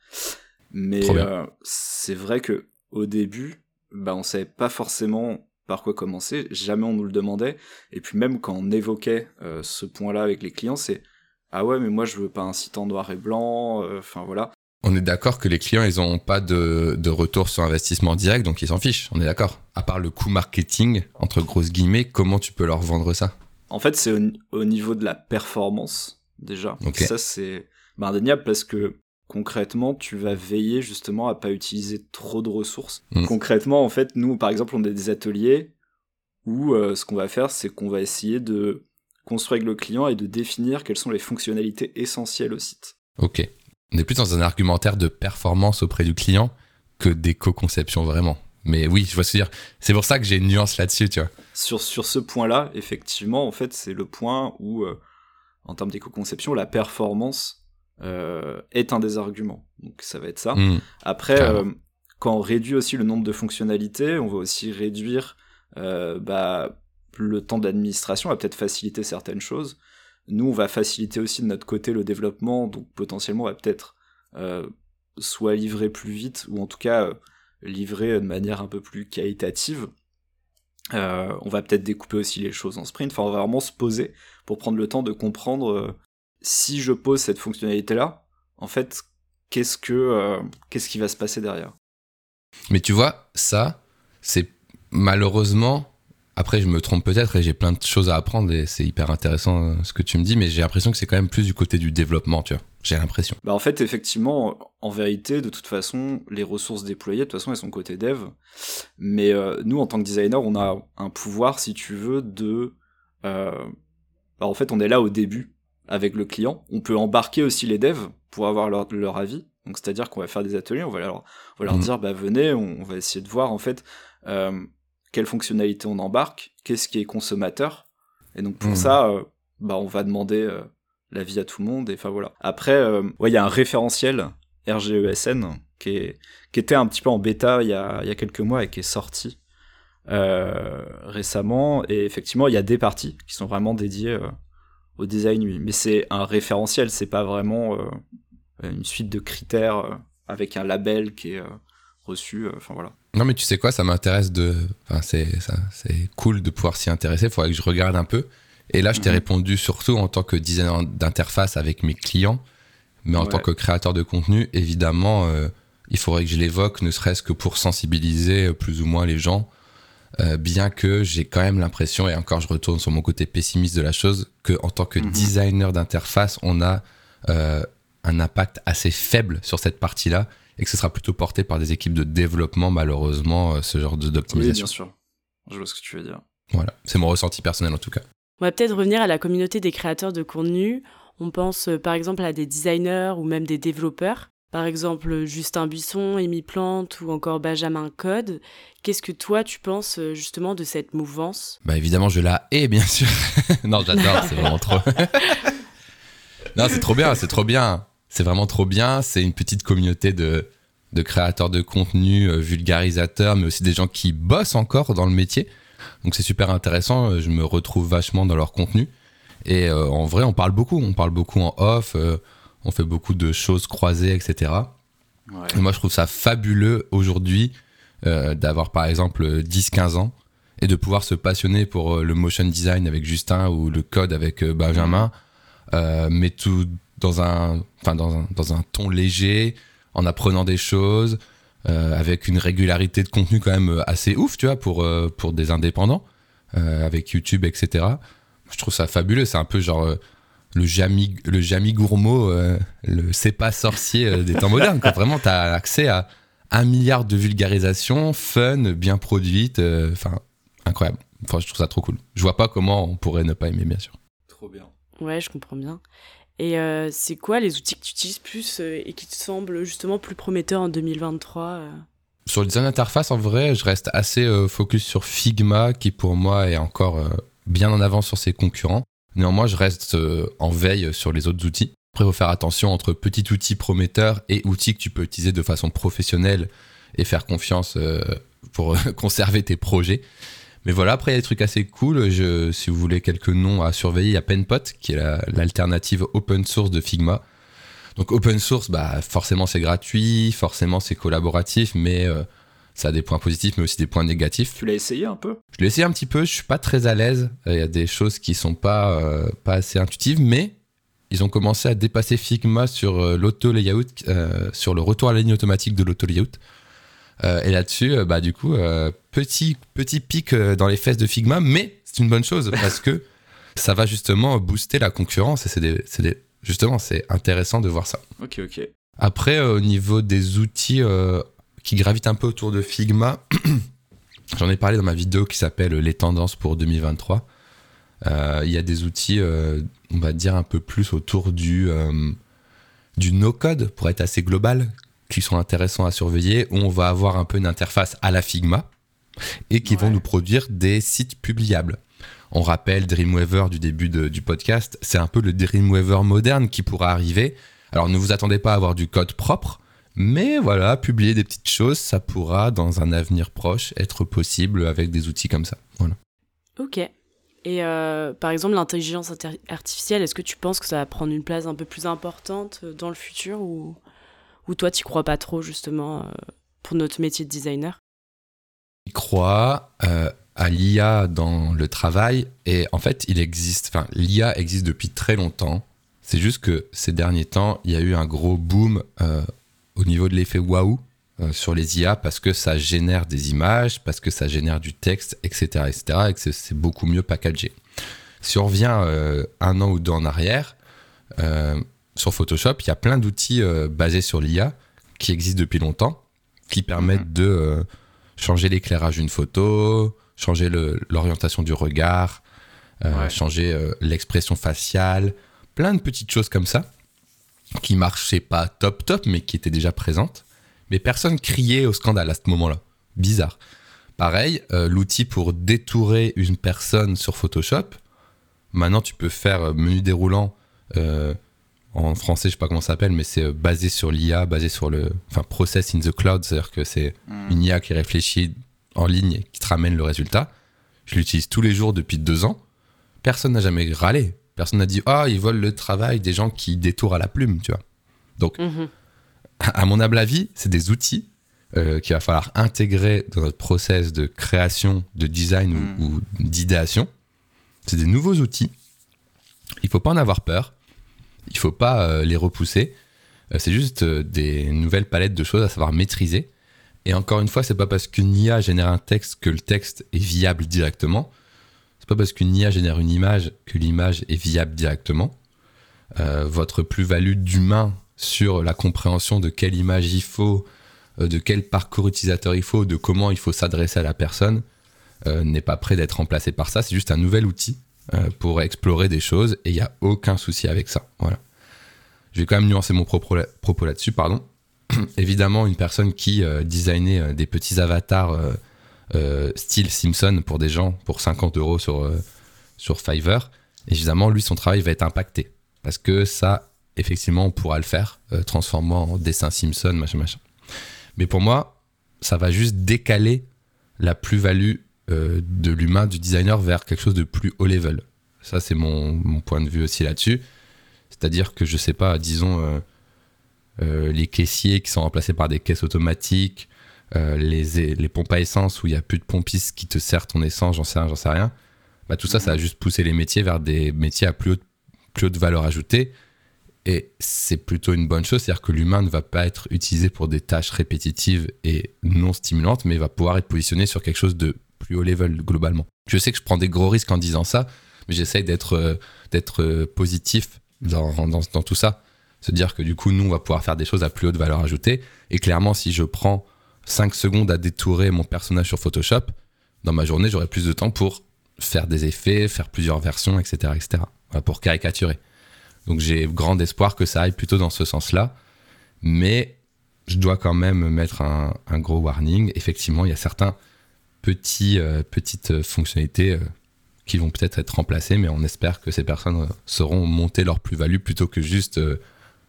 Mais euh, c'est vrai que au début, bah, on savait pas forcément par quoi commencer, jamais on nous le demandait. Et puis même quand on évoquait euh, ce point-là avec les clients, c'est ah ouais, mais moi je veux pas un site en noir et blanc. euh, Enfin voilà. On est d'accord que les clients, ils n'ont pas de, de retour sur investissement direct, donc ils s'en fichent. On est d'accord. À part le coût marketing, entre grosses guillemets, comment tu peux leur vendre ça? En fait, c'est au, au niveau de la performance. déjà. Ça, c'est bah, indéniable parce que concrètement, tu vas veiller justement à pas utiliser trop de ressources. Mm. Concrètement, en fait, nous, par exemple, on a des ateliers où euh, ce qu'on va faire, c'est qu'on va essayer de construire avec le client et de définir quelles sont les fonctionnalités essentielles au site. Ok. On est plus dans un argumentaire de performance auprès du client que d'éco-conception vraiment. Mais oui, je vois ce que dire. C'est pour ça que j'ai une nuance là-dessus, tu vois. Sur, sur ce point-là, effectivement, en fait, c'est le point où, euh, en termes d'éco-conception, la performance est un des arguments. Donc ça va être ça. Hmm. Après, euh, quand on réduit aussi le nombre de fonctionnalités, on va aussi réduire bah, le temps d'administration, on va peut-être faciliter certaines choses. Nous, on va faciliter aussi de notre côté le développement, donc potentiellement, on va peut-être soit livrer plus vite, ou en tout cas livrer de manière un peu plus qualitative. Euh, on va peut-être découper aussi les choses en sprint. Enfin, on va vraiment se poser pour prendre le temps de comprendre euh, si je pose cette fonctionnalité-là, en fait, qu'est-ce que euh, qu'est-ce qui va se passer derrière? Mais tu vois, ça, c'est malheureusement. Après, je me trompe peut-être et j'ai plein de choses à apprendre et c'est hyper intéressant ce que tu me dis, mais j'ai l'impression que c'est quand même plus du côté du développement, tu vois. J'ai l'impression. Bah en fait, effectivement, en vérité, de toute façon, les ressources déployées, de toute façon, elles sont côté dev. Mais euh, nous, en tant que designer, on a un pouvoir, si tu veux, de... Euh, bah, en fait, on est là au début avec le client. On peut embarquer aussi les devs pour avoir leur, leur avis. Donc, c'est-à-dire qu'on va faire des ateliers, on va leur, on va leur mhm. dire, bah venez, on, va essayer de voir, en fait, euh, quelles fonctionnalités on embarque, qu'est-ce qui est consommateur. Et donc, pour mhm. ça, euh, bah, on va demander la vie à tout le monde. Et enfin voilà. Après, euh, ouais, il y a un référentiel RGESN qui, est, qui était un petit peu en bêta il y a, y a quelques mois et qui est sorti euh, récemment. Et effectivement, il y a des parties qui sont vraiment dédiées euh, au design UI. Mais c'est un référentiel, c'est pas vraiment une suite de critères avec un label qui est reçu. Enfin voilà. Non, mais tu sais quoi, ça m'intéresse de. Enfin, c'est, c'est cool de pouvoir s'y intéresser. Il faudrait que je regarde un peu. Et là, je t'ai mhm. répondu surtout en tant que designer d'interface avec mes clients, mais en tant que créateur de contenu, évidemment, euh, il faudrait que je l'évoque, ne serait-ce que pour sensibiliser euh, plus ou moins les gens, euh, bien que j'ai quand même l'impression, et encore je retourne sur mon côté pessimiste de la chose, que en tant que mhm. designer d'interface, on a un impact assez faible sur cette partie-là, et que ce sera plutôt porté par des équipes de développement, malheureusement, ce genre d'optimisation. Oui, bien sûr. Je vois ce que tu veux dire. Voilà, c'est mon ressenti personnel en tout cas. On va peut-être revenir à la communauté des créateurs de contenu. On pense euh, par exemple à des designers ou même des développeurs. Par exemple, Justin Buisson, Amy Plante ou encore Benjamin Code. Qu'est-ce que toi tu penses euh, justement de cette mouvance? Bah évidemment, je la hais bien sûr. non, j'adore, c'est vraiment trop. non, c'est trop bien, c'est trop bien. C'est vraiment trop bien. C'est une petite communauté de, de créateurs de contenu, euh, vulgarisateurs, mais aussi des gens qui bossent encore dans le métier. Donc c'est super intéressant, je me retrouve vachement dans leur contenu. Et euh, en vrai, on parle beaucoup, on parle beaucoup en off, euh, on fait beaucoup de choses croisées, etc. Et moi, je trouve ça fabuleux aujourd'hui d'avoir par exemple 10-15 ans et de pouvoir se passionner pour le motion design avec Justin ou le code avec Benjamin, mais tout dans un, enfin dans un, dans un ton léger, en apprenant des choses, euh, avec une régularité de contenu quand même euh, assez ouf, tu vois, pour, euh, pour des indépendants, avec YouTube, etc. Je trouve ça fabuleux. C'est un peu genre le Jamy, le Jamy Gourmaud, le c'est pas sorcier des temps modernes. Quoi. Vraiment, tu as accès à un milliard de vulgarisation, fun, bien produite. Enfin, incroyable. Enfin, je trouve ça trop cool. Je vois pas comment on pourrait ne pas aimer, bien sûr. Trop bien. Ouais, je comprends bien. Et euh, c'est quoi les outils que tu utilises plus euh, et qui te semblent justement plus prometteurs en 2023 euh? Sur le design d'interface, en vrai, je reste assez focus sur Figma, qui pour moi est encore bien en avance sur ses concurrents. Néanmoins, je reste en veille sur les autres outils. Après, il faut faire attention entre petits outils prometteurs et outils que tu peux utiliser de façon professionnelle et faire confiance pour conserver tes projets. Mais voilà, après, il y a des trucs assez cool. Si vous voulez quelques noms à surveiller, il y a Penpot, qui est l'alternative open source de Figma. Donc, open source, bah, forcément, c'est gratuit, forcément, c'est collaboratif, mais euh, ça a des points positifs, mais aussi des points négatifs. Tu l'as essayé un peu? Je l'ai essayé un petit peu, je suis pas très à l'aise. Il y a des choses qui sont pas, euh, pas assez intuitives, mais ils ont commencé à dépasser Figma sur euh, l'auto-layout, sur le retour à la ligne automatique de l'auto-layout. et là-dessus, bah, du coup, petit, petit pic euh, dans les fesses de Figma, mais c'est une bonne chose parce que ça va justement booster la concurrence et c'est des, justement, c'est intéressant de voir ça. Ok, ok. Après, au niveau des outils qui gravitent un peu autour de Figma, j'en ai parlé dans ma vidéo qui s'appelle Les tendances pour 2023. Il y a des outils, on va dire, un peu plus autour du, du no-code, pour être assez global, qui sont intéressants à surveiller, où on va avoir un peu une interface à la Figma et qui vont nous produire des sites publiables. On rappelle Dreamweaver du début du podcast, c'est un peu le Dreamweaver moderne qui pourra arriver. Alors ne vous attendez pas à avoir du code propre, mais voilà, publier des petites choses, ça pourra dans un avenir proche être possible avec des outils comme ça. Voilà. Ok. Et euh, par exemple, l'intelligence artificielle, est-ce que tu penses que ça va prendre une place un peu plus importante euh, dans le futur ou, ou toi, tu crois pas trop justement euh, pour notre métier de designer? Je crois à l'IA dans le travail et en fait, il existe, enfin, l'IA existe depuis très longtemps. C'est juste que ces derniers temps, il y a eu un gros boom au niveau de l'effet waouh euh, sur les IA parce que ça génère des images, parce que ça génère du texte, etc. etc. et que c'est beaucoup mieux packagé. Si on revient euh, un an ou deux en arrière, euh, sur Photoshop, il y a plein d'outils basés sur l'IA qui existent depuis longtemps, qui permettent mhm. de changer l'éclairage d'une photo, changer l'orientation du regard, changer l'expression faciale, plein de petites choses comme ça qui marchaient pas top top, mais qui étaient déjà présentes mais personne criait au scandale à ce moment-là. Bizarre. Pareil, euh, l'outil pour détourer une personne sur Photoshop, maintenant tu peux faire euh, menu déroulant, euh, en français je sais pas comment ça s'appelle, mais c'est basé sur l'IA, basé sur le... Enfin, process in the cloud, c'est-à-dire que c'est hmm. une IA qui réfléchit en ligne et qui te ramène le résultat. Je l'utilise tous les jours depuis deux ans. Personne n'a jamais râlé. Personne n'a dit « Ah, ils volent le travail des gens qui détourent à la plume », tu vois. Donc... Mhm à mon humble avis, c'est des outils euh, qu'il va falloir intégrer dans notre process de création, de design ou, hmm. d'idéation. C'est des nouveaux outils. Il faut pas en avoir peur. Il faut pas euh, les repousser. Euh, c'est juste des nouvelles palettes de choses à savoir maîtriser. Et encore une fois, c'est pas parce qu'une IA génère un texte que le texte est viable directement. Parce qu'une IA génère une image que l'image est viable directement. votre plus-value d'humain sur la compréhension de quelle image il faut, euh, de quel parcours utilisateur il faut, de comment il faut s'adresser à la personne, euh, n'est pas prêt d'être remplacé par ça. C'est juste un nouvel outil euh, pour explorer des choses et il n'y a aucun souci avec ça. Voilà. Je vais quand même nuancer mon propos, propos là-dessus, pardon. Évidemment, une personne qui designait des petits avatars style Simpson pour des gens pour 50 euros sur, sur Fiverr, évidemment, lui, son travail va être impacté. Parce que ça effectivement, on pourra le faire, euh, transformant en dessin Simpson, machin, machin. Mais pour moi, ça va juste décaler la plus-value euh, de l'humain, du designer, vers quelque chose de plus haut level. Ça, c'est mon, point de vue aussi là-dessus. C'est-à-dire que, je sais pas, disons, euh, les caissiers qui sont remplacés par des caisses automatiques, les, les, pompes à essence où il n'y a plus de pompistes qui te servent ton essence, j'en sais rien, j'en sais rien. Bah, tout ça, ça a juste poussé les métiers vers des métiers à plus haute, plus haute valeur ajoutée et c'est plutôt une bonne chose, c'est-à-dire que l'humain ne va pas être utilisé pour des tâches répétitives et non stimulantes, mais va pouvoir être positionné sur quelque chose de plus haut level globalement. Je sais que je prends des gros risques en disant ça, mais j'essaye d'être euh, d'être euh, positif dans, dans, dans, tout ça. Se dire que du coup, nous, on va pouvoir faire des choses à plus haute valeur ajoutée. Et clairement, si je prends 5 secondes à détourer mon personnage sur Photoshop, dans ma journée, j'aurai plus de temps pour faire des effets, faire plusieurs versions, etc. etc. pour caricaturer. Donc j'ai grand espoir que ça aille plutôt dans ce sens-là. Mais je dois quand même mettre un, gros warning. Effectivement, il y a certains petits, euh, petites fonctionnalités euh, qui vont peut-être être remplacées, mais on espère que ces personnes euh, sauront monter leur plus-value plutôt que juste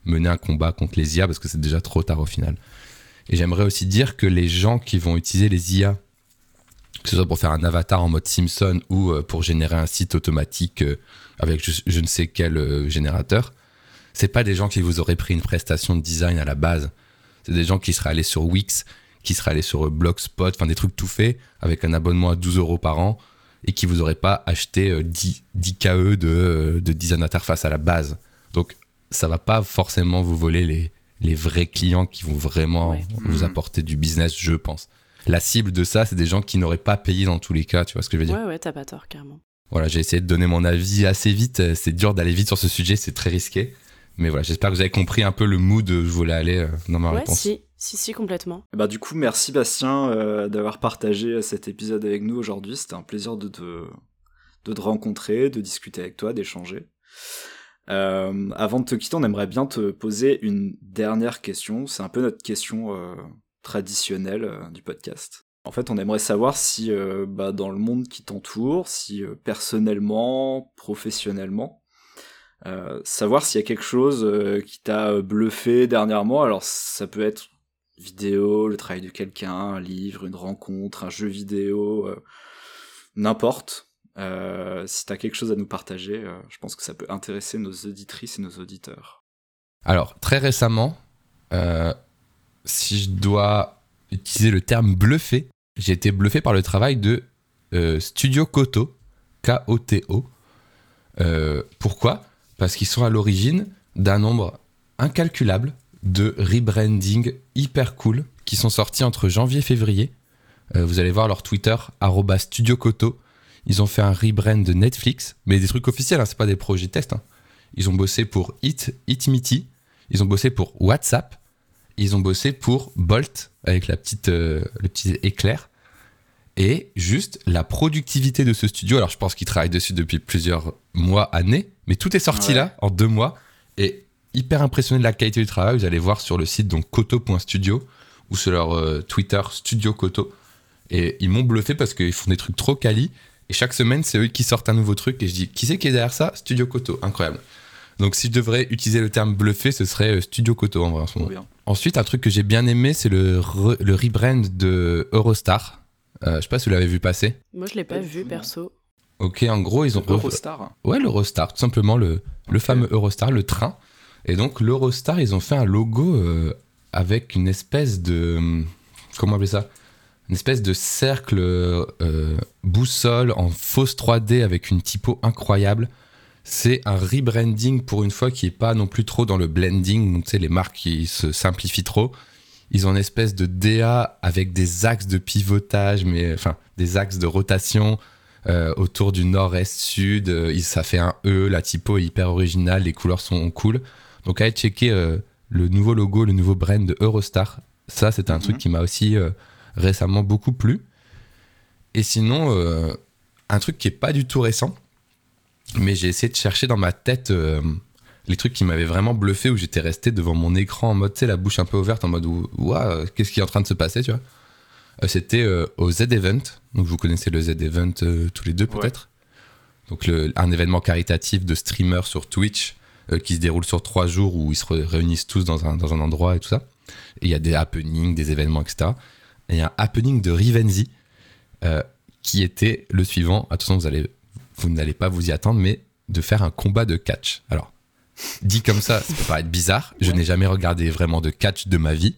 mener un combat contre les IA, parce que c'est déjà trop tard au final. Et j'aimerais aussi dire que les gens qui vont utiliser les IA, que ce soit pour faire un avatar en mode Simpson ou pour générer un site automatique avec je, ne sais quel euh, générateur, c'est pas des gens qui vous auraient pris une prestation de design à la base. C'est des gens qui seraient allés sur Wix, qui seraient allés sur euh, Blogspot, enfin des trucs tout faits avec un abonnement à 12 euros par an et qui vous auraient pas acheté 10, euh, KE de, de design interface à la base. Donc ça va pas forcément vous voler les, les vrais clients qui vont vraiment vous mhm. apporter du business, je pense. La cible de ça, c'est des gens qui n'auraient pas payé dans tous les cas, tu vois ce que je veux dire? Ouais, ouais, t'as pas tort, carrément. Voilà, j'ai essayé de donner mon avis assez vite. C'est dur d'aller vite sur ce sujet, c'est très risqué. Mais voilà, j'espère que vous avez compris un peu le mood où je voulais aller dans ma ouais, réponse. Si, si, si, complètement. Bah, du coup, merci Bastien d'avoir partagé cet épisode avec nous aujourd'hui. C'était un plaisir de te, de te rencontrer, de discuter avec toi, d'échanger. Euh, avant de te quitter, on aimerait bien te poser une dernière question. C'est un peu notre question euh, traditionnelle euh, du podcast. En fait, on aimerait savoir si euh, bah, dans le monde qui t'entoure, si euh, personnellement, professionnellement, savoir s'il y a quelque chose qui t'a bluffé dernièrement. Alors, ça peut être vidéo, le travail de quelqu'un, un livre, une rencontre, un jeu vidéo, n'importe. Euh, si tu as quelque chose à nous partager, euh, je pense que ça peut intéresser nos auditrices et nos auditeurs. Alors, très récemment, euh, si je dois utiliser le terme bluffé, j'ai été bluffé par le travail de Studio Koto, K-O-T-O. pourquoi? Parce qu'ils sont à l'origine d'un nombre incalculable de rebranding hyper cool qui sont sortis entre janvier et février. vous allez voir leur Twitter, Studio Koto ils ont fait un rebrand de Netflix, mais des trucs officiels, hein, c'est pas des projets test. Hein. Ils ont bossé pour Hit, Hitmity, ils ont bossé pour WhatsApp, ils ont bossé pour Bolt avec la petite, euh, le petit éclair. Et juste la productivité de ce studio, alors je pense qu'ils travaillent dessus depuis plusieurs mois, années, mais tout est sorti là en deux mois. Et hyper impressionné de la qualité du travail, vous allez voir sur le site donc koto.studio ou sur leur euh, Twitter Studio Koto. Et ils m'ont bluffé parce qu'ils font des trucs trop quali. Et chaque semaine, c'est eux qui sortent un nouveau truc. Et je dis, qui c'est qui est derrière ça? Studio Koto. Incroyable. Donc, si je devrais utiliser le terme bluffé, ce serait euh, Studio Koto en vrai en ce moment. Ensuite, un truc que j'ai bien aimé, c'est le, le rebrand de Eurostar. Euh, je sais pas si vous l'avez vu passer. Moi, je l'ai pas vu perso. Ok, en gros, ils ont. Eurostar Ouais, l'Eurostar, tout simplement, le, le fameux Eurostar, le train. Et donc, l'Eurostar, ils ont fait un logo euh, avec une espèce de. Hum, comment appeler ça? Une espèce de cercle euh, boussole en fausse 3D avec une typo incroyable. C'est un rebranding pour une fois qui est pas non plus trop dans le blending, donc tu sais, les marques qui se simplifient trop. Ils ont une espèce de DA avec des axes de pivotage, mais enfin des axes de rotation euh, autour du nord-est-sud. Euh, ça fait un E, la typo est hyper originale, les couleurs sont cool. Donc allez checker le nouveau logo, le nouveau brand de Eurostar. Ça, c'est un truc mhm. qui m'a aussi récemment beaucoup plu. Et sinon, euh, un truc qui est pas du tout récent, mais j'ai essayé de chercher dans ma tête euh, les trucs qui m'avaient vraiment bluffé, où j'étais resté devant mon écran en mode, tu sais, la bouche un peu ouverte, en mode, waouh, qu'est-ce qui est en train de se passer, tu vois. Euh, c'était au Z-Event, donc vous connaissez le Z-Event tous les deux peut-être. Donc un événement caritatif de streamers sur Twitch qui se déroule sur trois jours où ils se réunissent tous dans un, dans un endroit et tout ça. Et il y a des happenings, des événements, etc et un happening de Rivenzi euh, qui était le suivant. Attention, vous, allez, vous n'allez pas vous y attendre, mais de faire un combat de catch. Alors, dit comme ça, ça peut paraître bizarre. Je n'ai jamais regardé vraiment de catch de ma vie.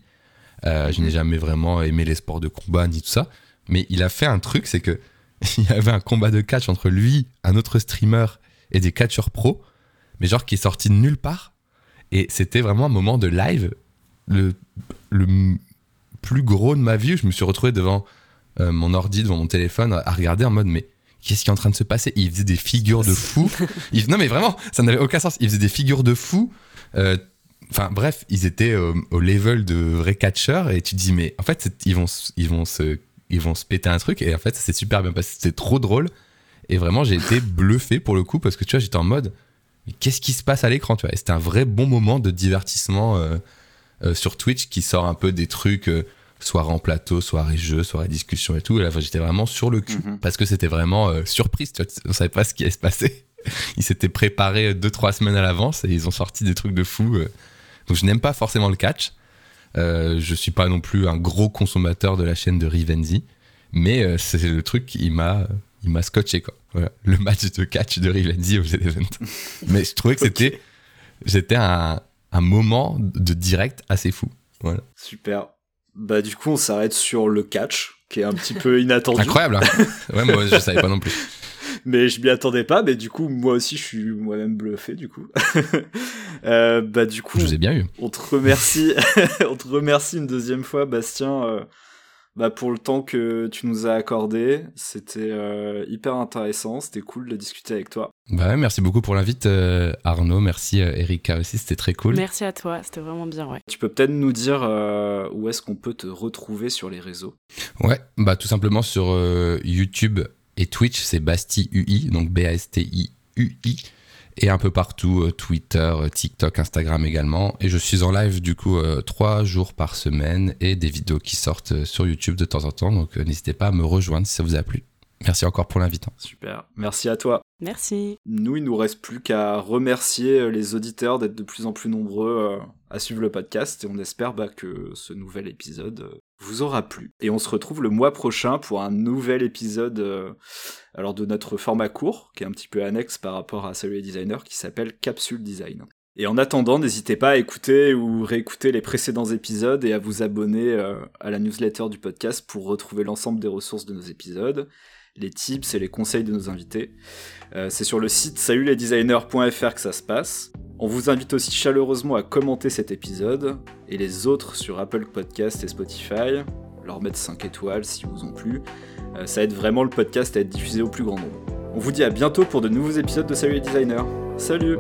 Euh, je n'ai jamais vraiment aimé les sports de combat ni tout ça. Mais il a fait un truc, c'est que il y avait un combat de catch entre lui, un autre streamer et des catcheurs pro, mais genre qui est sorti de nulle part. Et c'était vraiment un moment de live. Le, le plus gros de ma vie je me suis retrouvé devant euh, mon ordi, devant mon téléphone, à regarder en mode mais qu'est-ce qui est en train de se passer? Il faisait des figures de fou. non mais vraiment, ça n'avait aucun sens. Il faisait des figures de fou. Euh, enfin bref, ils étaient au level de vrais catcheurs et tu te dis mais en fait ils vont ils vont se ils vont se péter un truc et en fait ça s'est super bien passé. C'était trop drôle et vraiment j'ai été bluffé pour le coup parce que tu vois j'étais en mode qu'est-ce qui se passe à l'écran tu vois? Et c'était un vrai bon moment de divertissement. Euh, euh, sur Twitch qui sort un peu des trucs euh, soirée en plateau, soirée jeu, soirée discussion et tout. Et là, j'étais vraiment sur le cul mhm. parce que c'était vraiment euh, surprise. Tu vois, on savait pas ce qui allait se passer. Ils s'étaient préparés deux trois semaines à l'avance et ils ont sorti des trucs de fou. Donc je n'aime pas forcément le catch. Euh, je suis pas non plus un gros consommateur de la chaîne de Rivenzi, mais c'est le truc qui m'a il m'a scotché quoi. le match de catch de Rivenzi au Z-Event. mais je trouvais que c'était j'étais un un moment de direct assez fou. Voilà. Super. Bah du coup on s'arrête sur le catch qui est un petit peu inattendu. Incroyable. Hein ouais moi je savais pas non plus. mais je m'y attendais pas. Mais du coup moi aussi je suis moi-même bluffé du coup. euh, bah du coup. Je vous ai bien eu. On te remercie. on te remercie une deuxième fois Bastien. Euh, bah, pour le temps que tu nous as accordé, c'était euh, hyper intéressant, c'était cool de discuter avec toi. Bah merci beaucoup pour l'invite euh, Arnaud, merci euh, Erika aussi, c'était très cool. Merci à toi, c'était vraiment bien, ouais. Tu peux peut-être nous dire euh, où est-ce qu'on peut te retrouver sur les réseaux? Ouais, bah tout simplement sur YouTube et Twitch, c'est Basti UI, donc B-A-S-T-I-U-I. Et un peu partout, Twitter, TikTok, Instagram également. Et je suis en live du coup trois jours par semaine et des vidéos qui sortent sur YouTube de temps en temps. Donc n'hésitez pas à me rejoindre si ça vous a plu. Merci encore pour l'invitation. Super, merci à toi. Merci. Nous, il nous reste plus qu'à remercier euh, les auditeurs d'être de plus en plus nombreux euh, à suivre le podcast et on espère bah, que ce nouvel épisode euh, vous aura plu. Et on se retrouve le mois prochain pour un nouvel épisode alors de notre format court, qui est un petit peu annexe par rapport à celui des designers, qui s'appelle Capsule Design. Et en attendant, n'hésitez pas à écouter ou réécouter les précédents épisodes et à vous abonner à la newsletter du podcast pour retrouver l'ensemble des ressources de nos épisodes les tips et les conseils de nos invités. Euh, c'est sur le site salutlesdesigners.fr que ça se passe. On vous invite aussi chaleureusement à commenter cet épisode et les autres sur Apple Podcast et Spotify, leur mettre 5 étoiles si vous ont plu. Euh, ça aide vraiment le podcast à être diffusé au plus grand nombre. On vous dit à bientôt pour de nouveaux épisodes de Salut les designers. Salut